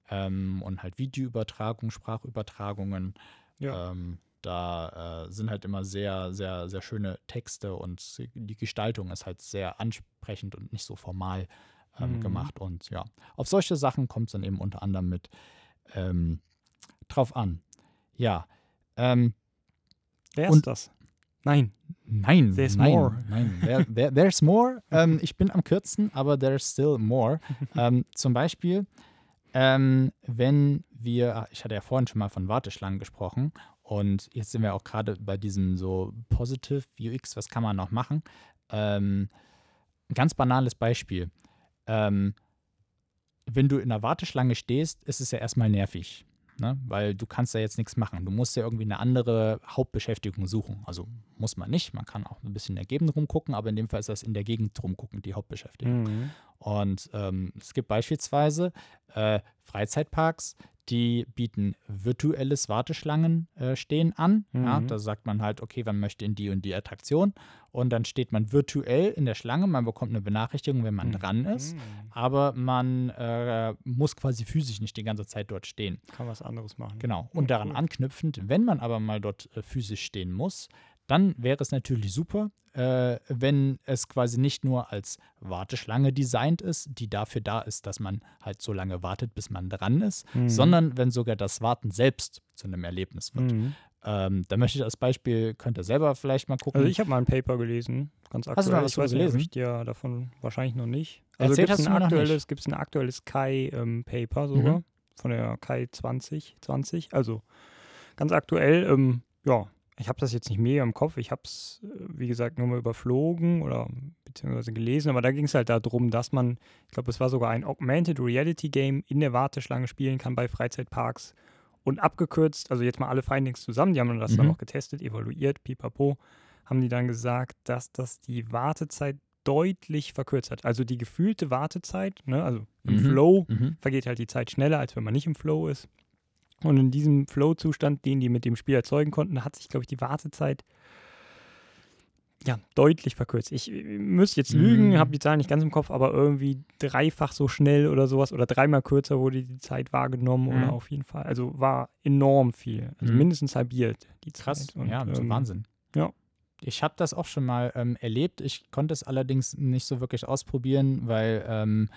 ähm, und halt Videoübertragung, Sprachübertragungen. Ja. Ähm, da äh, sind halt immer sehr, sehr, sehr schöne Texte und die Gestaltung ist halt sehr ansprechend und nicht so formal Mhm. gemacht. Und ja, auf solche Sachen kommt es dann eben unter anderem mit ähm, drauf an. Ja, ähm, Wer ist das? Nein. nein, There's nein, more. nein, there, there, there's more. ähm, ich bin am kürzen, aber there's still more. ähm, zum Beispiel, ähm, wenn wir, ich hatte ja vorhin schon mal von Warteschlangen gesprochen und jetzt sind wir auch gerade bei diesem so Positive UX, was kann man noch machen? Ähm, ein ganz banales Beispiel. Ähm, wenn du in der Warteschlange stehst, ist es ja erstmal nervig. Ne? Weil du kannst ja jetzt nichts machen. Du musst ja irgendwie eine andere Hauptbeschäftigung suchen. Also muss man nicht. Man kann auch ein bisschen in der Gegend rumgucken, aber in dem Fall ist das in der Gegend rumgucken die Hauptbeschäftigung. Mhm. Und ähm, es gibt beispielsweise äh, Freizeitparks, die bieten virtuelles Warteschlangen äh, stehen an. Ja, Mhm. da sagt man halt, okay, man möchte in die und die Attraktion. Und dann steht man virtuell in der Schlange. Man bekommt eine Benachrichtigung, wenn man dran ist. Mhm. Aber man äh, muss quasi physisch nicht die ganze Zeit dort stehen. Kann was anderes machen. Genau. Ja, Und daran cool. anknüpfend, wenn man aber mal dort äh, physisch stehen muss, dann wäre es natürlich super, äh, wenn es quasi nicht nur als Warteschlange designt ist, die dafür da ist, dass man halt so lange wartet, bis man dran ist, Mhm. sondern wenn sogar das Warten selbst zu einem Erlebnis wird. Mhm. Ähm, da möchte ich als Beispiel, könnt ihr selber vielleicht mal gucken. Also ich habe mal ein Paper gelesen, ganz aktuell. Hast du mal was ich weiß nicht, gelesen? ich dir davon wahrscheinlich noch nicht. Also Erzählt gibt's hast ein nicht. aktuelles, gibt es ein aktuelles Kai-Paper sogar Mhm. von der Kai 2020. Also ganz aktuell, ähm, ja, ich habe das jetzt nicht mega im Kopf. Ich habe es, wie gesagt, nur mal überflogen oder beziehungsweise gelesen, aber da ging es halt darum, dass man, ich glaube, es war sogar ein Augmented Reality Game in der Warteschlange spielen kann bei Freizeitparks. Und abgekürzt, also jetzt mal alle Findings zusammen, die haben das dann Mhm. auch getestet, evaluiert, pipapo, haben die dann gesagt, dass das die Wartezeit deutlich verkürzt hat. Also die gefühlte Wartezeit, ne, also im Mhm. Flow Mhm. vergeht halt die Zeit schneller, als wenn man nicht im Flow ist. Und in diesem Flow-Zustand, den die mit dem Spiel erzeugen konnten, hat sich, glaube ich, die Wartezeit ja, deutlich verkürzt. Ich äh, müsste jetzt lügen, Mhm. habe die Zahlen nicht ganz im Kopf, aber irgendwie dreifach so schnell oder sowas oder dreimal kürzer wurde die Zeit wahrgenommen Mhm. oder auf jeden Fall. Also war enorm viel. Also Mhm. mindestens halbiert die Krass, Zeit. Und, ja, das ist ähm, Wahnsinn. ja. Ich habe das auch schon mal ähm, erlebt. Ich konnte es allerdings nicht so wirklich ausprobieren, weil ähm, äh,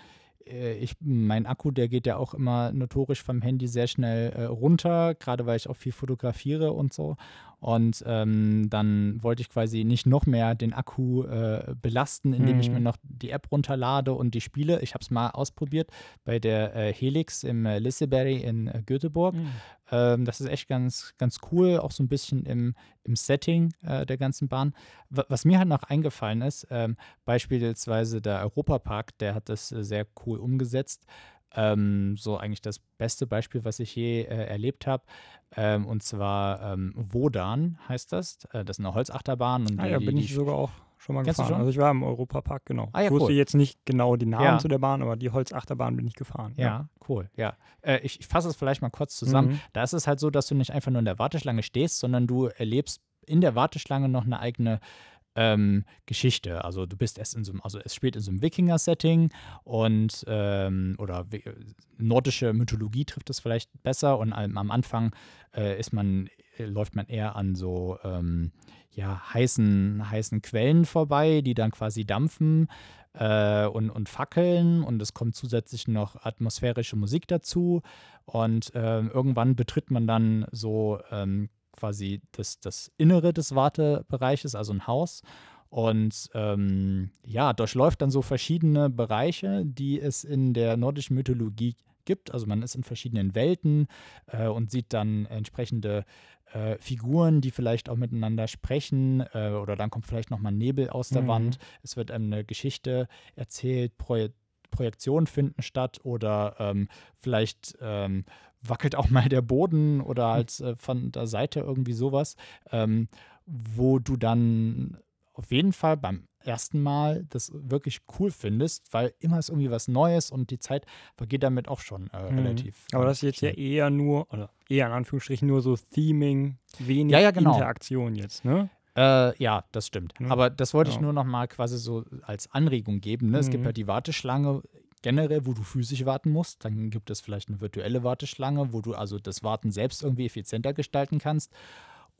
ich, mein Akku, der geht ja auch immer notorisch vom Handy sehr schnell äh, runter, gerade weil ich auch viel fotografiere und so. Und ähm, dann wollte ich quasi nicht noch mehr den Akku äh, belasten, indem ich Mhm. mir noch die App runterlade und die spiele. Ich habe es mal ausprobiert bei der äh, Helix im äh, Liseberry in äh, Göteborg. Mhm. Ähm, das ist echt ganz, ganz cool, auch so ein bisschen im, im Setting äh, der ganzen Bahn. Wa- Was mir halt noch eingefallen ist, ähm, beispielsweise der Europapark, der hat das äh, sehr cool umgesetzt. Ähm, so eigentlich das beste Beispiel, was ich je äh, erlebt habe. Ähm, und zwar ähm, Wodan heißt das. Äh, das ist eine Holzachterbahn. Und Ah die, ja, bin die ich sogar auch schon mal gefahren. schon? Also ich war im Europapark, genau. Ah ja, ich wusste cool. jetzt nicht genau die Namen Ja. zu der Bahn, aber die Holzachterbahn bin ich gefahren. Ja, cool. Ja. Äh, ich ich fasse es vielleicht mal kurz zusammen. Mhm. Da ist es halt so, dass du nicht einfach nur in der Warteschlange stehst, sondern du erlebst in der Warteschlange noch eine eigene ähm, Geschichte. Also du bist erst in so einem, also es spielt in so einem Wikinger-Setting und ähm, oder wi- nordische Mythologie trifft es vielleicht besser und am, am Anfang äh, ist man, äh, läuft man eher an so ähm, ja, heißen, heißen Quellen vorbei, die dann quasi dampfen äh, und, und fackeln und es kommt zusätzlich noch atmosphärische Musik dazu und ähm, irgendwann betritt man dann so ähm, quasi das, das Innere des Wartebereiches, also ein Haus. Und ähm, ja, durchläuft dann so verschiedene Bereiche, die es in der nordischen Mythologie gibt. Also man ist in verschiedenen Welten äh, und sieht dann entsprechende äh, Figuren, die vielleicht auch miteinander sprechen. Äh, oder dann kommt vielleicht nochmal Nebel aus der Mhm. Wand. Es wird einem eine Geschichte erzählt, Proje Projektionen finden statt oder ähm, vielleicht ähm, wackelt auch mal der Boden oder halt äh, von der Seite irgendwie sowas, ähm, wo du dann auf jeden Fall beim ersten Mal das wirklich cool findest, weil immer ist irgendwie was Neues und die Zeit vergeht damit auch schon äh, Mhm. relativ. Aber äh, das ist jetzt ja schnell. eher nur, oder eher in Anführungsstrichen nur so Theming, wenig Ja, ja, genau. Interaktion jetzt, ne? Äh, ja, das stimmt. Ja. Aber das wollte ich Ja. nur noch mal quasi so als Anregung geben. Ne? Es gibt Mhm. halt die Warteschlange generell, wo du physisch warten musst. Dann gibt es vielleicht eine virtuelle Warteschlange, wo du also das Warten selbst irgendwie effizienter gestalten kannst.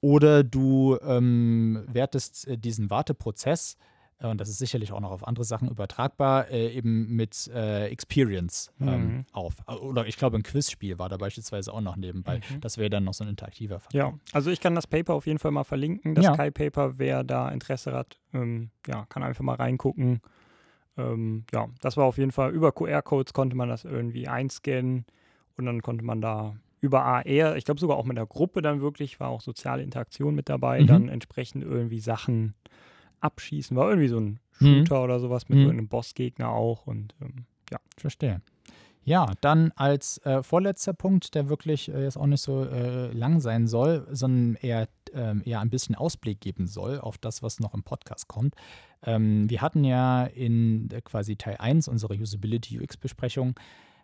Oder du ähm, wertest äh, diesen Warteprozess, und das ist sicherlich auch noch auf andere Sachen übertragbar, äh, eben mit äh, Experience ähm, Mhm. auf. Oder ich glaube, ein Quizspiel war da beispielsweise auch noch nebenbei. Mhm. Das wäre dann noch so ein interaktiver Faktor. Ja, also ich kann das Paper auf jeden Fall mal verlinken, das Ja. Kai-Paper, wer da Interesse hat, ähm, ja, kann einfach mal reingucken. Ähm, ja, das war auf jeden Fall, über QR-Codes konnte man das irgendwie einscannen und dann konnte man da über AR, ich glaube sogar auch mit der Gruppe dann wirklich, war auch soziale Interaktion mit dabei, Mhm. dann entsprechend irgendwie Sachen abschießen, war irgendwie so ein Mhm. Shooter oder sowas mit Mhm. irgendeinem Bossgegner auch und ähm, ja. Verstehe. Ja, dann als äh, vorletzter Punkt, der wirklich äh, jetzt auch nicht so äh, lang sein soll, sondern eher, ähm, eher ein bisschen Ausblick geben soll auf das, was noch im Podcast kommt. Ähm, wir hatten ja in äh, quasi Teil 1 unserer Usability UX-Besprechung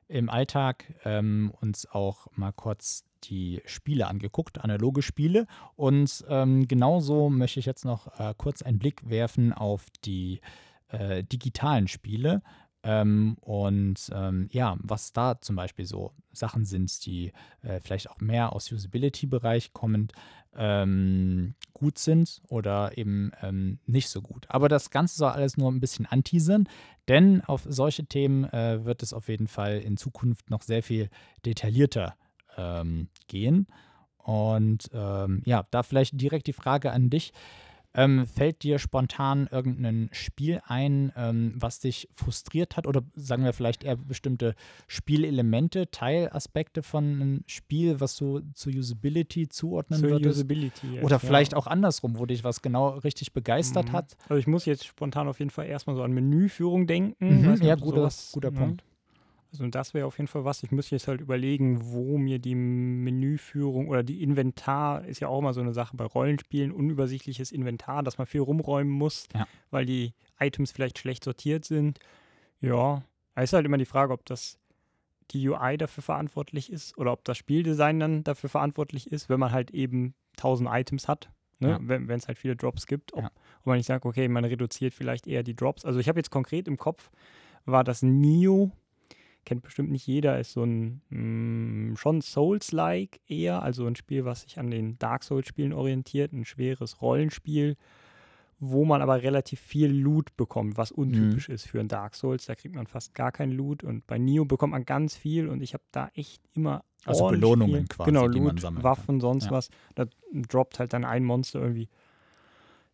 im Alltag ähm, uns auch mal kurz die Spiele angeguckt, analoge Spiele. Und ähm, genauso möchte ich jetzt noch äh, kurz einen Blick werfen auf die äh, digitalen Spiele. Ähm, und ähm, ja, was da zum Beispiel so Sachen sind, die äh, vielleicht auch mehr aus Usability-Bereich kommend ähm, gut sind oder eben ähm, nicht so gut. Aber das Ganze soll alles nur ein bisschen anteasern, denn auf solche Themen äh, wird es auf jeden Fall in Zukunft noch sehr viel detaillierter ähm, gehen. Und ähm, ja, da vielleicht direkt die Frage an dich. Ähm, fällt dir spontan irgendein Spiel ein, ähm, was dich frustriert hat? Oder sagen wir vielleicht eher bestimmte Spielelemente, Teilaspekte von einem Spiel, was du zu Usability zuordnen Zur würdest? Usability. Oder vielleicht ja. auch andersrum, wo dich was genau richtig begeistert Mhm. hat? Also ich muss jetzt spontan auf jeden Fall erstmal so an Menüführung denken. Mhm, nicht, ja, guter- sowas- guter ja. Punkt. Also das wäre auf jeden Fall was. Ich müsste jetzt halt überlegen, wo mir die Menüführung oder die Inventar ist ja auch immer so eine Sache bei Rollenspielen, unübersichtliches Inventar, dass man viel rumräumen muss, Ja. weil die Items vielleicht schlecht sortiert sind. Ja, da ist halt immer die Frage, ob das die UI dafür verantwortlich ist oder ob das Spieldesign dann dafür verantwortlich ist, wenn man halt eben 1000 Items hat. Ne? Ja. Wenn es halt viele Drops gibt. Ob, Ja. ob man nicht sagt, okay, man reduziert vielleicht eher die Drops. Also ich habe jetzt konkret im Kopf, war das Nio, kennt bestimmt nicht jeder, ist so ein mh, schon Souls-like eher, also ein Spiel, was sich an den Dark Souls-Spielen orientiert, ein schweres Rollenspiel, wo man aber relativ viel Loot bekommt, was untypisch ist für ein Dark Souls. Da kriegt man fast gar kein Loot und bei Nio bekommt man ganz viel und ich habe da echt immer Also Belohnungen viel, quasi, genau, die Loot, man sammeln kann. Waffen, sonst Ja. was. Da droppt halt dann ein Monster irgendwie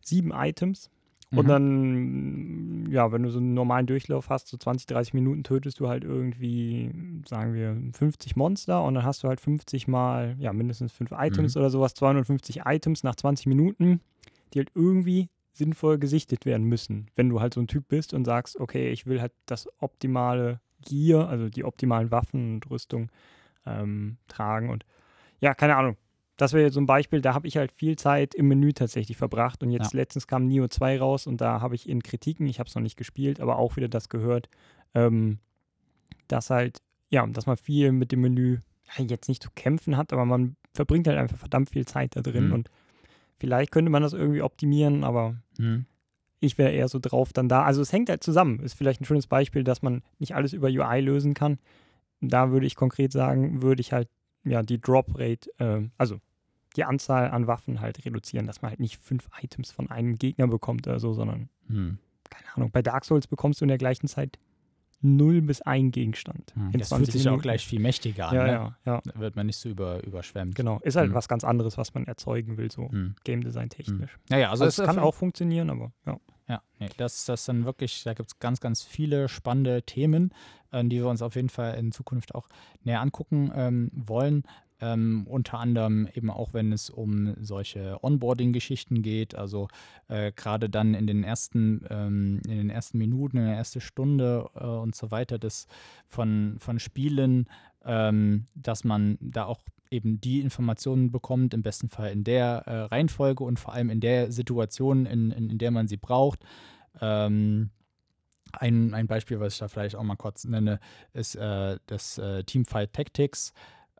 sieben Items. Und Mhm. dann, ja, wenn du so einen normalen Durchlauf hast, so 20, 30 Minuten tötest du halt irgendwie, sagen wir, 50 Monster und dann hast du halt 50 mal, ja, mindestens fünf Items Mhm. oder sowas, 250 Items nach 20 Minuten, die halt irgendwie sinnvoll gesichtet werden müssen. Wenn du halt so ein Typ bist und sagst, okay, ich will halt das optimale Gear, also die optimalen Waffen und Rüstung ähm, tragen und ja, keine Ahnung. Das wäre jetzt so ein Beispiel, da habe ich halt viel Zeit im Menü tatsächlich verbracht und jetzt letztens kam Neo 2 raus und da habe ich in Kritiken, ich habe es noch nicht gespielt, aber auch wieder das gehört, ähm, dass halt, ja, dass man viel mit dem Menü ja, jetzt nicht zu kämpfen hat, aber man verbringt halt einfach verdammt viel Zeit da drin Mhm. und vielleicht könnte man das irgendwie optimieren, aber Mhm. ich wäre eher so drauf dann da. Also es hängt halt zusammen. Ist vielleicht ein schönes Beispiel, dass man nicht alles über UI lösen kann. Da würde ich konkret sagen, würde ich halt ja die Drop Rate, äh, also die Anzahl an Waffen halt reduzieren, dass man halt nicht fünf Items von einem Gegner bekommt oder so, sondern Mhm. keine Ahnung. Bei Dark Souls bekommst du in der gleichen Zeit null bis ein Gegenstand. In Das 20 fühlt sich auch Minuten. gleich viel mächtiger an. Ja, ne? ja, ja. Da wird man nicht so über, überschwemmt. Genau. Ist halt Mhm. was ganz anderes, was man erzeugen will, so Mhm. Game Design technisch. Naja, also, Also, es kann auch funktionieren, aber ja. Ja, nee, das, das dann wirklich, da gibt es ganz, ganz viele spannende Themen, äh, die wir uns auf jeden Fall in Zukunft auch näher angucken ähm, wollen. Ähm, unter anderem eben auch, wenn es um solche Onboarding-Geschichten geht, also äh, gerade dann in den ersten, ähm, in den ersten Minuten, in der ersten Stunde äh, und so weiter des, von, von Spielen, ähm, dass man da auch eben die Informationen bekommt, im besten Fall in der äh, Reihenfolge und vor allem in der Situation, in, in, in der man sie braucht. Ähm, ein, ein Beispiel, was ich da vielleicht auch mal kurz nenne, ist äh, das äh, Teamfight Tactics,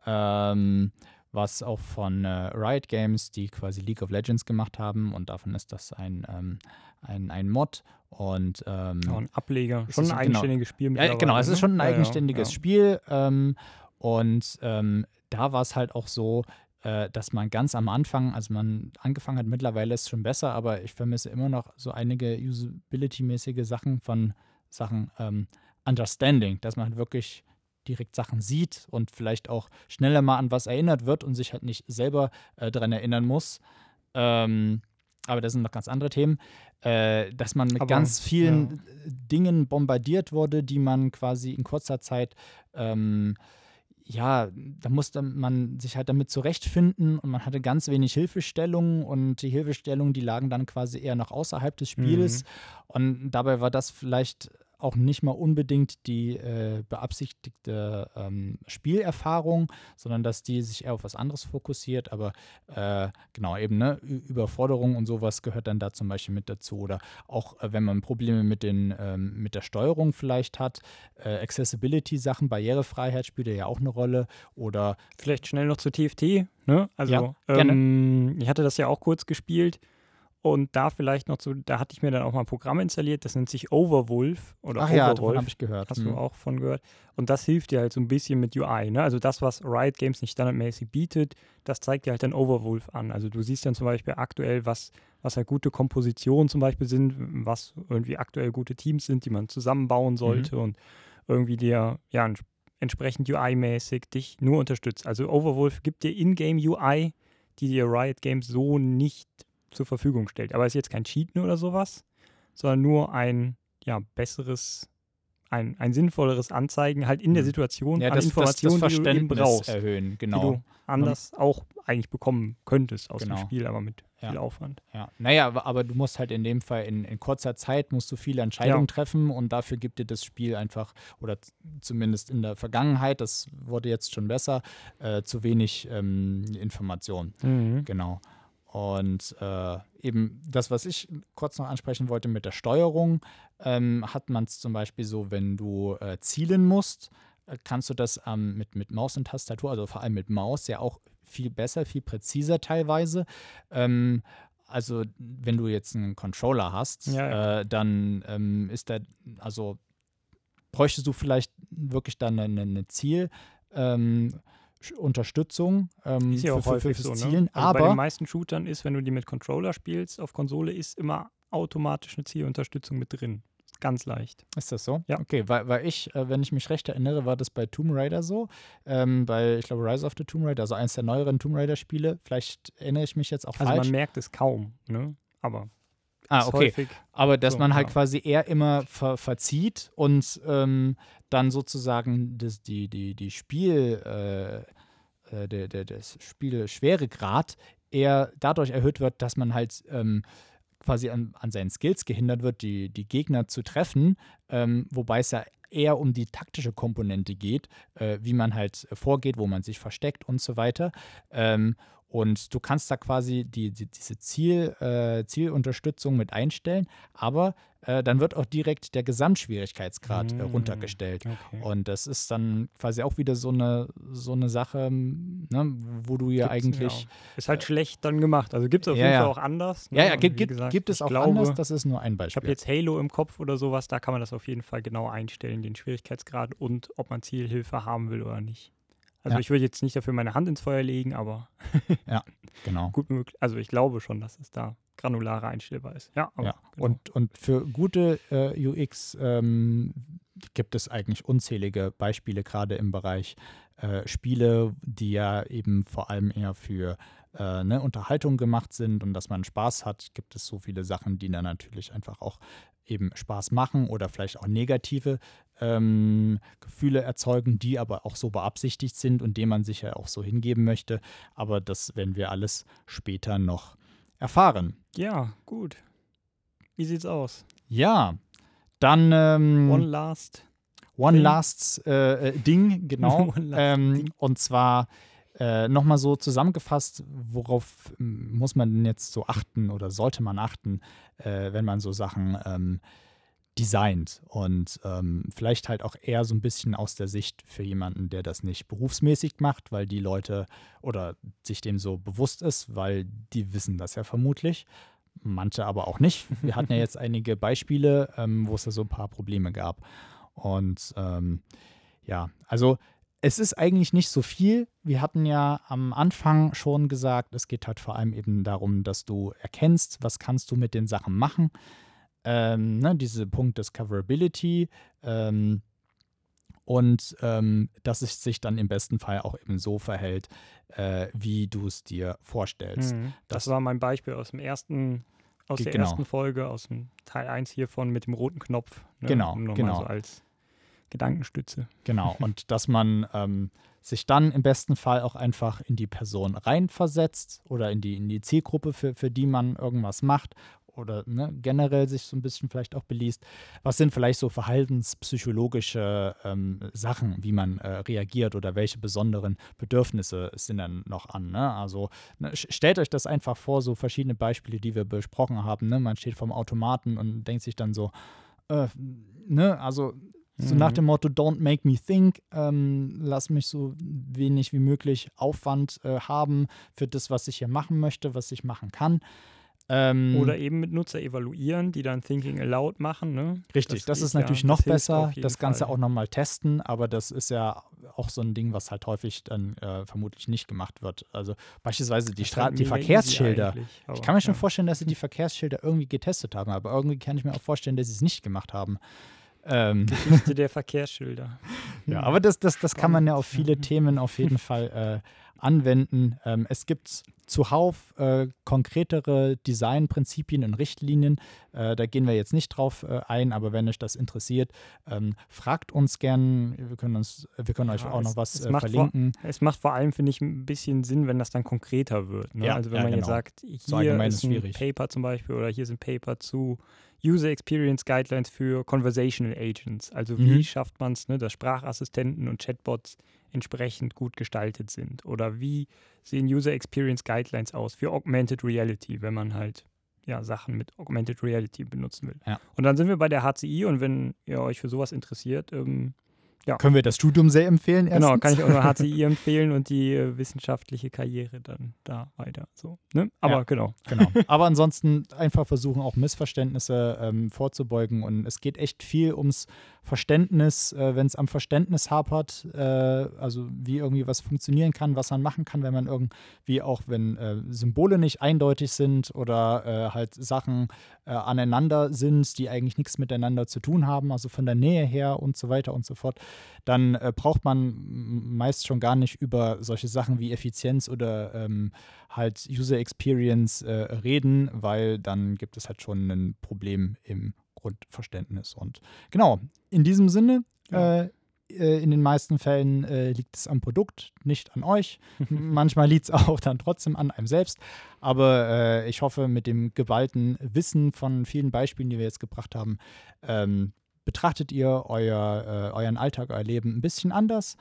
ähm, was auch von äh, Riot Games, die quasi League of Legends gemacht haben und davon ist das ein, ähm, ein, ein Mod und ähm, ja ein Ableger. Schon ist ein genau. eigenständiges Spiel. ja, genau, mittlerweile, es ist ne? schon ein eigenständiges ja. Spiel. Ähm, und ähm, da war es halt auch so, äh, dass man ganz am Anfang, also man angefangen hat, mittlerweile ist es schon besser, aber ich vermisse immer noch so einige Usability-mäßige Sachen von Sachen ähm, Understanding, dass man wirklich direkt Sachen sieht und vielleicht auch schneller mal an was erinnert wird und sich halt nicht selber äh, daran erinnern muss. Ähm, aber das sind noch ganz andere Themen, äh, dass man mit Aber, ganz vielen ja. Dingen bombardiert wurde, die man quasi in kurzer Zeit, ähm, ja, da musste man sich halt damit zurechtfinden und man hatte ganz wenig Hilfestellungen und die Hilfestellungen, die lagen dann quasi eher noch außerhalb des Spieles. Und dabei war das vielleicht auch nicht mal unbedingt die äh, beabsichtigte ähm, Spielerfahrung, sondern dass die sich eher auf was anderes fokussiert. Aber äh, genau, eben ne, Überforderung und sowas gehört dann da zum Beispiel mit dazu. Oder auch äh, wenn man Probleme mit, den, ähm, mit der Steuerung vielleicht hat, äh, Accessibility-Sachen, Barrierefreiheit spielt ja auch eine Rolle. Oder vielleicht schnell noch zu TFT. Ne? Also, Ja, ähm, ich hatte das ja auch kurz gespielt. Und da vielleicht noch zu, da hatte ich mir dann auch mal ein Programm installiert, das nennt sich Overwolf oder ach ja, davon Overwolf. habe ich gehört. Hast Hm. du auch von gehört? Und das hilft dir halt so ein bisschen mit UI. Ne? Also das, was Riot Games nicht standardmäßig bietet, das zeigt dir halt dann Overwolf an. Also du siehst dann zum Beispiel aktuell, was, was halt gute Kompositionen zum Beispiel sind, was irgendwie aktuell gute Teams sind, die man zusammenbauen sollte und irgendwie dir ja ents- entsprechend UI-mäßig dich nur unterstützt. Also Overwolf gibt dir Ingame UI, die dir Riot Games so nicht zur Verfügung stellt. Aber es ist jetzt kein Cheaten oder sowas, sondern nur ein ja, besseres, ein, ein sinnvolleres Anzeigen halt in der Mhm. Situation Ja, an das, das, das Informationen, die du eben brauchst, erhöhen, die genau. du anders auch eigentlich bekommen könntest aus Genau. dem Spiel, aber mit Ja. viel Aufwand. Ja, naja, aber, aber du musst halt in dem Fall in, in kurzer Zeit musst du viele Entscheidungen Ja. treffen und dafür gibt dir das Spiel einfach, oder zumindest in der Vergangenheit, das wurde jetzt schon besser, äh, zu wenig ähm, Information. Genau. Und äh, eben das, was ich kurz noch ansprechen wollte mit der Steuerung, ähm, hat man es zum Beispiel so, wenn du äh, zielen musst, äh, kannst du das ähm, mit, mit Maus und Tastatur, also vor allem mit Maus, ja auch viel besser, viel präziser teilweise. Ähm, also wenn du jetzt einen Controller hast, Ja, ja. Äh, dann ähm, ist da, also bräuchtest du vielleicht wirklich dann eine, eine Ziel. Unterstützung ähm, Ist ja auch für, für, häufig fürs so, ne? Zielen, Also bei aber den meisten Shootern ist, wenn du die mit Controller spielst, auf Konsole ist immer automatisch eine Zielunterstützung mit drin. Ganz leicht. Ist das so? Ja. Okay, weil, weil ich, äh, wenn ich mich recht erinnere, war das bei Tomb Raider so. Ähm, bei, ich glaube, Rise of the Tomb Raider, also eines der neueren Tomb Raider-Spiele. Vielleicht erinnere ich mich jetzt auch Also falsch. man merkt es kaum, ne? Aber ah, okay. häufig Aber dass So, man halt ja. quasi eher immer ver verzieht und ähm, dann sozusagen das, die, die, die Spiel, äh, äh, der, der, das Spiel Schweregrad eher dadurch erhöht wird, dass man halt ähm, quasi an, an seinen Skills gehindert wird, die, die Gegner zu treffen, ähm, wobei es ja eher um die taktische Komponente geht, äh, wie man halt vorgeht, wo man sich versteckt und so weiter. Ähm, und du kannst da quasi die, die, diese Ziel, äh, Zielunterstützung mit einstellen, aber äh, dann wird auch direkt der Gesamtschwierigkeitsgrad äh, Mm, runtergestellt. Okay. Und das ist dann quasi auch wieder so eine, so eine Sache, ne, wo du ja Gibt's, eigentlich. ja. Ist halt schlecht dann gemacht. Also gibt es auf Ja, jeden. Fall auch anders. ne? Ja, ja, gibt, gesagt, gibt es ich auch glaube, anders, das ist nur ein Ich Beispiel. habe jetzt Halo im Kopf oder sowas, da kann man das auf jeden Fall genau einstellen, den Schwierigkeitsgrad und ob man Zielhilfe haben will oder nicht. Also Ja. ich würde jetzt nicht dafür meine Hand ins Feuer legen, aber genau. gut möglich. Also ich glaube schon, dass es da granularer einstellbar ist. Ja, aber Ja, genau. und, und für gute äh, UX ähm, gibt es eigentlich unzählige Beispiele, gerade im Bereich äh, Spiele, die ja eben vor allem eher für äh, ne, Unterhaltung gemacht sind und dass man Spaß hat, gibt es so viele Sachen, die dann natürlich einfach auch eben Spaß machen oder vielleicht auch negative ähm, Gefühle erzeugen, die aber auch so beabsichtigt sind und dem man sich ja auch so hingeben möchte. Aber das werden wir alles später noch erfahren. ja, gut. Wie sieht's aus? Ja, dann ähm, One last. One Ding. Last äh, äh, Ding, genau. One last ähm, Ding. Und zwar äh, nochmal so zusammengefasst, worauf muss man denn jetzt so achten oder sollte man achten, äh, wenn man so Sachen ähm, designt und ähm, vielleicht halt auch eher so ein bisschen aus der Sicht für jemanden, der das nicht berufsmäßig macht, weil die Leute oder sich dem so bewusst ist, weil die wissen das ja vermutlich. Manche aber auch nicht. Wir hatten ja jetzt einige Beispiele, ähm, wo es da so ein paar Probleme gab. Und ähm, ja, also es ist eigentlich nicht so viel. Wir hatten ja am Anfang schon gesagt, es geht halt vor allem eben darum, dass du erkennst, was kannst du mit den Sachen machen. Ähm, ne, diese Punkt Discoverability ähm, und ähm, dass es sich dann im besten Fall auch eben so verhält, äh, wie du es dir vorstellst. Mhm. Das, das- war mein Beispiel aus dem ersten, aus der genau. ersten Folge, aus dem Teil 1 hiervon mit dem roten Knopf. Ne? Genau, Um genau. So als Gedankenstütze. Genau, und dass man ähm, sich dann im besten Fall auch einfach in die Person reinversetzt oder in die, in die Zielgruppe, für, für die man irgendwas macht oder ne, generell sich so ein bisschen vielleicht auch beliest, was sind vielleicht so verhaltenspsychologische ähm, Sachen, wie man äh, reagiert oder welche besonderen Bedürfnisse sind dann noch an. Ne? Also ne, stellt euch das einfach vor, so verschiedene Beispiele, die wir besprochen haben. Ne? Man steht vorm Automaten und denkt sich dann so, äh, ne, also so nach mhm. dem Motto, don't make me think, ähm, lass mich so wenig wie möglich Aufwand äh, haben für das, was ich hier machen möchte, was ich machen kann. Ähm, Oder eben mit Nutzer evaluieren, die dann Thinking Aloud machen. Ne? Richtig, das, das ist, natürlich ja, noch besser. Das Ganze Fall. auch nochmal testen, aber das ist ja auch so ein Ding, was halt häufig dann äh, vermutlich nicht gemacht wird. Also beispielsweise die, Stra die Verkehrsschilder. ich kann mir schon ja. vorstellen, dass sie die Verkehrsschilder irgendwie getestet haben, aber irgendwie kann ich mir auch vorstellen, dass sie es nicht gemacht haben. Ähm. Geschichte der Verkehrsschilder. ja, aber das, das, das kann man ja auf viele Themen auf jeden Fall äh, anwenden. Ähm, es gibt zuhauf äh, konkretere Designprinzipien und Richtlinien. Äh, da gehen wir jetzt nicht drauf äh, ein, aber wenn euch das interessiert, ähm, fragt uns gern. Wir können, uns, wir können ja, euch auch es, noch was es äh, verlinken. Vor, es macht vor allem, finde ich, ein bisschen Sinn, wenn das dann konkreter wird. Ne? Ja, also wenn ja, man genau. jetzt sagt, hier so ist ein schwierig. Paper zum Beispiel oder hier sind Paper zu User Experience Guidelines für Conversational Agents. Also wie mhm. schafft man es, ne, dass Sprachassistenten und Chatbots entsprechend gut gestaltet sind? Oder wie sehen User Experience Guidelines aus für Augmented Reality, wenn man halt ja, Sachen mit Augmented Reality benutzen will. Ja. Und dann sind wir bei der HCI und wenn ihr euch für sowas interessiert, ähm, ja. Können wir das Studium sehr empfehlen? Erstens? Genau, kann ich auch nur HCI empfehlen und die äh, wissenschaftliche Karriere dann da weiter. So, ne? Aber ja, genau. genau. Aber ansonsten einfach versuchen, auch Missverständnisse ähm, vorzubeugen. Und es geht echt viel ums Verständnis, äh, wenn es am Verständnis hapert, äh, also wie irgendwie was funktionieren kann, was man machen kann, wenn man irgendwie auch, wenn äh, Symbole nicht eindeutig sind oder äh, halt Sachen äh, aneinander sind, die eigentlich nichts miteinander zu tun haben, also von der Nähe her und so weiter und so fort, dann äh, braucht man meist schon gar nicht über solche Sachen wie Effizienz oder ähm, halt User Experience reden, weil dann gibt es halt schon ein Problem im Grundverständnis. Und genau, in diesem Sinne, ja. äh, äh in den meisten Fällen äh, liegt es am Produkt, nicht an euch. Manchmal liegt es auch dann trotzdem an einem selbst. Aber äh, ich hoffe, mit dem geballten Wissen von vielen Beispielen, die wir jetzt gebracht haben, ähm, betrachtet ihr euer, äh, euren Alltag, euer Leben ein bisschen anders.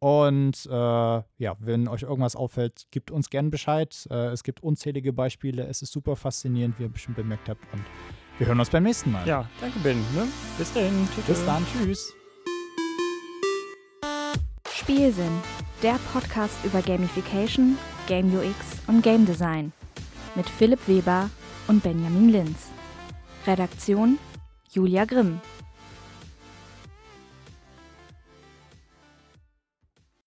Und äh, ja, wenn euch irgendwas auffällt, gebt uns gern Bescheid. es gibt unzählige Beispiele. Es ist super faszinierend, wie ihr bestimmt bemerkt habt. Und wir hören uns beim nächsten Mal. Ja, danke Ben. Ne? Bis dahin. Tschüss. Bis dann. Tschüss. Spielsinn, der Podcast über Gamification, Game UX und Game Design. Mit Philipp Weber und Benjamin Linz. Redaktion Julia Grimm.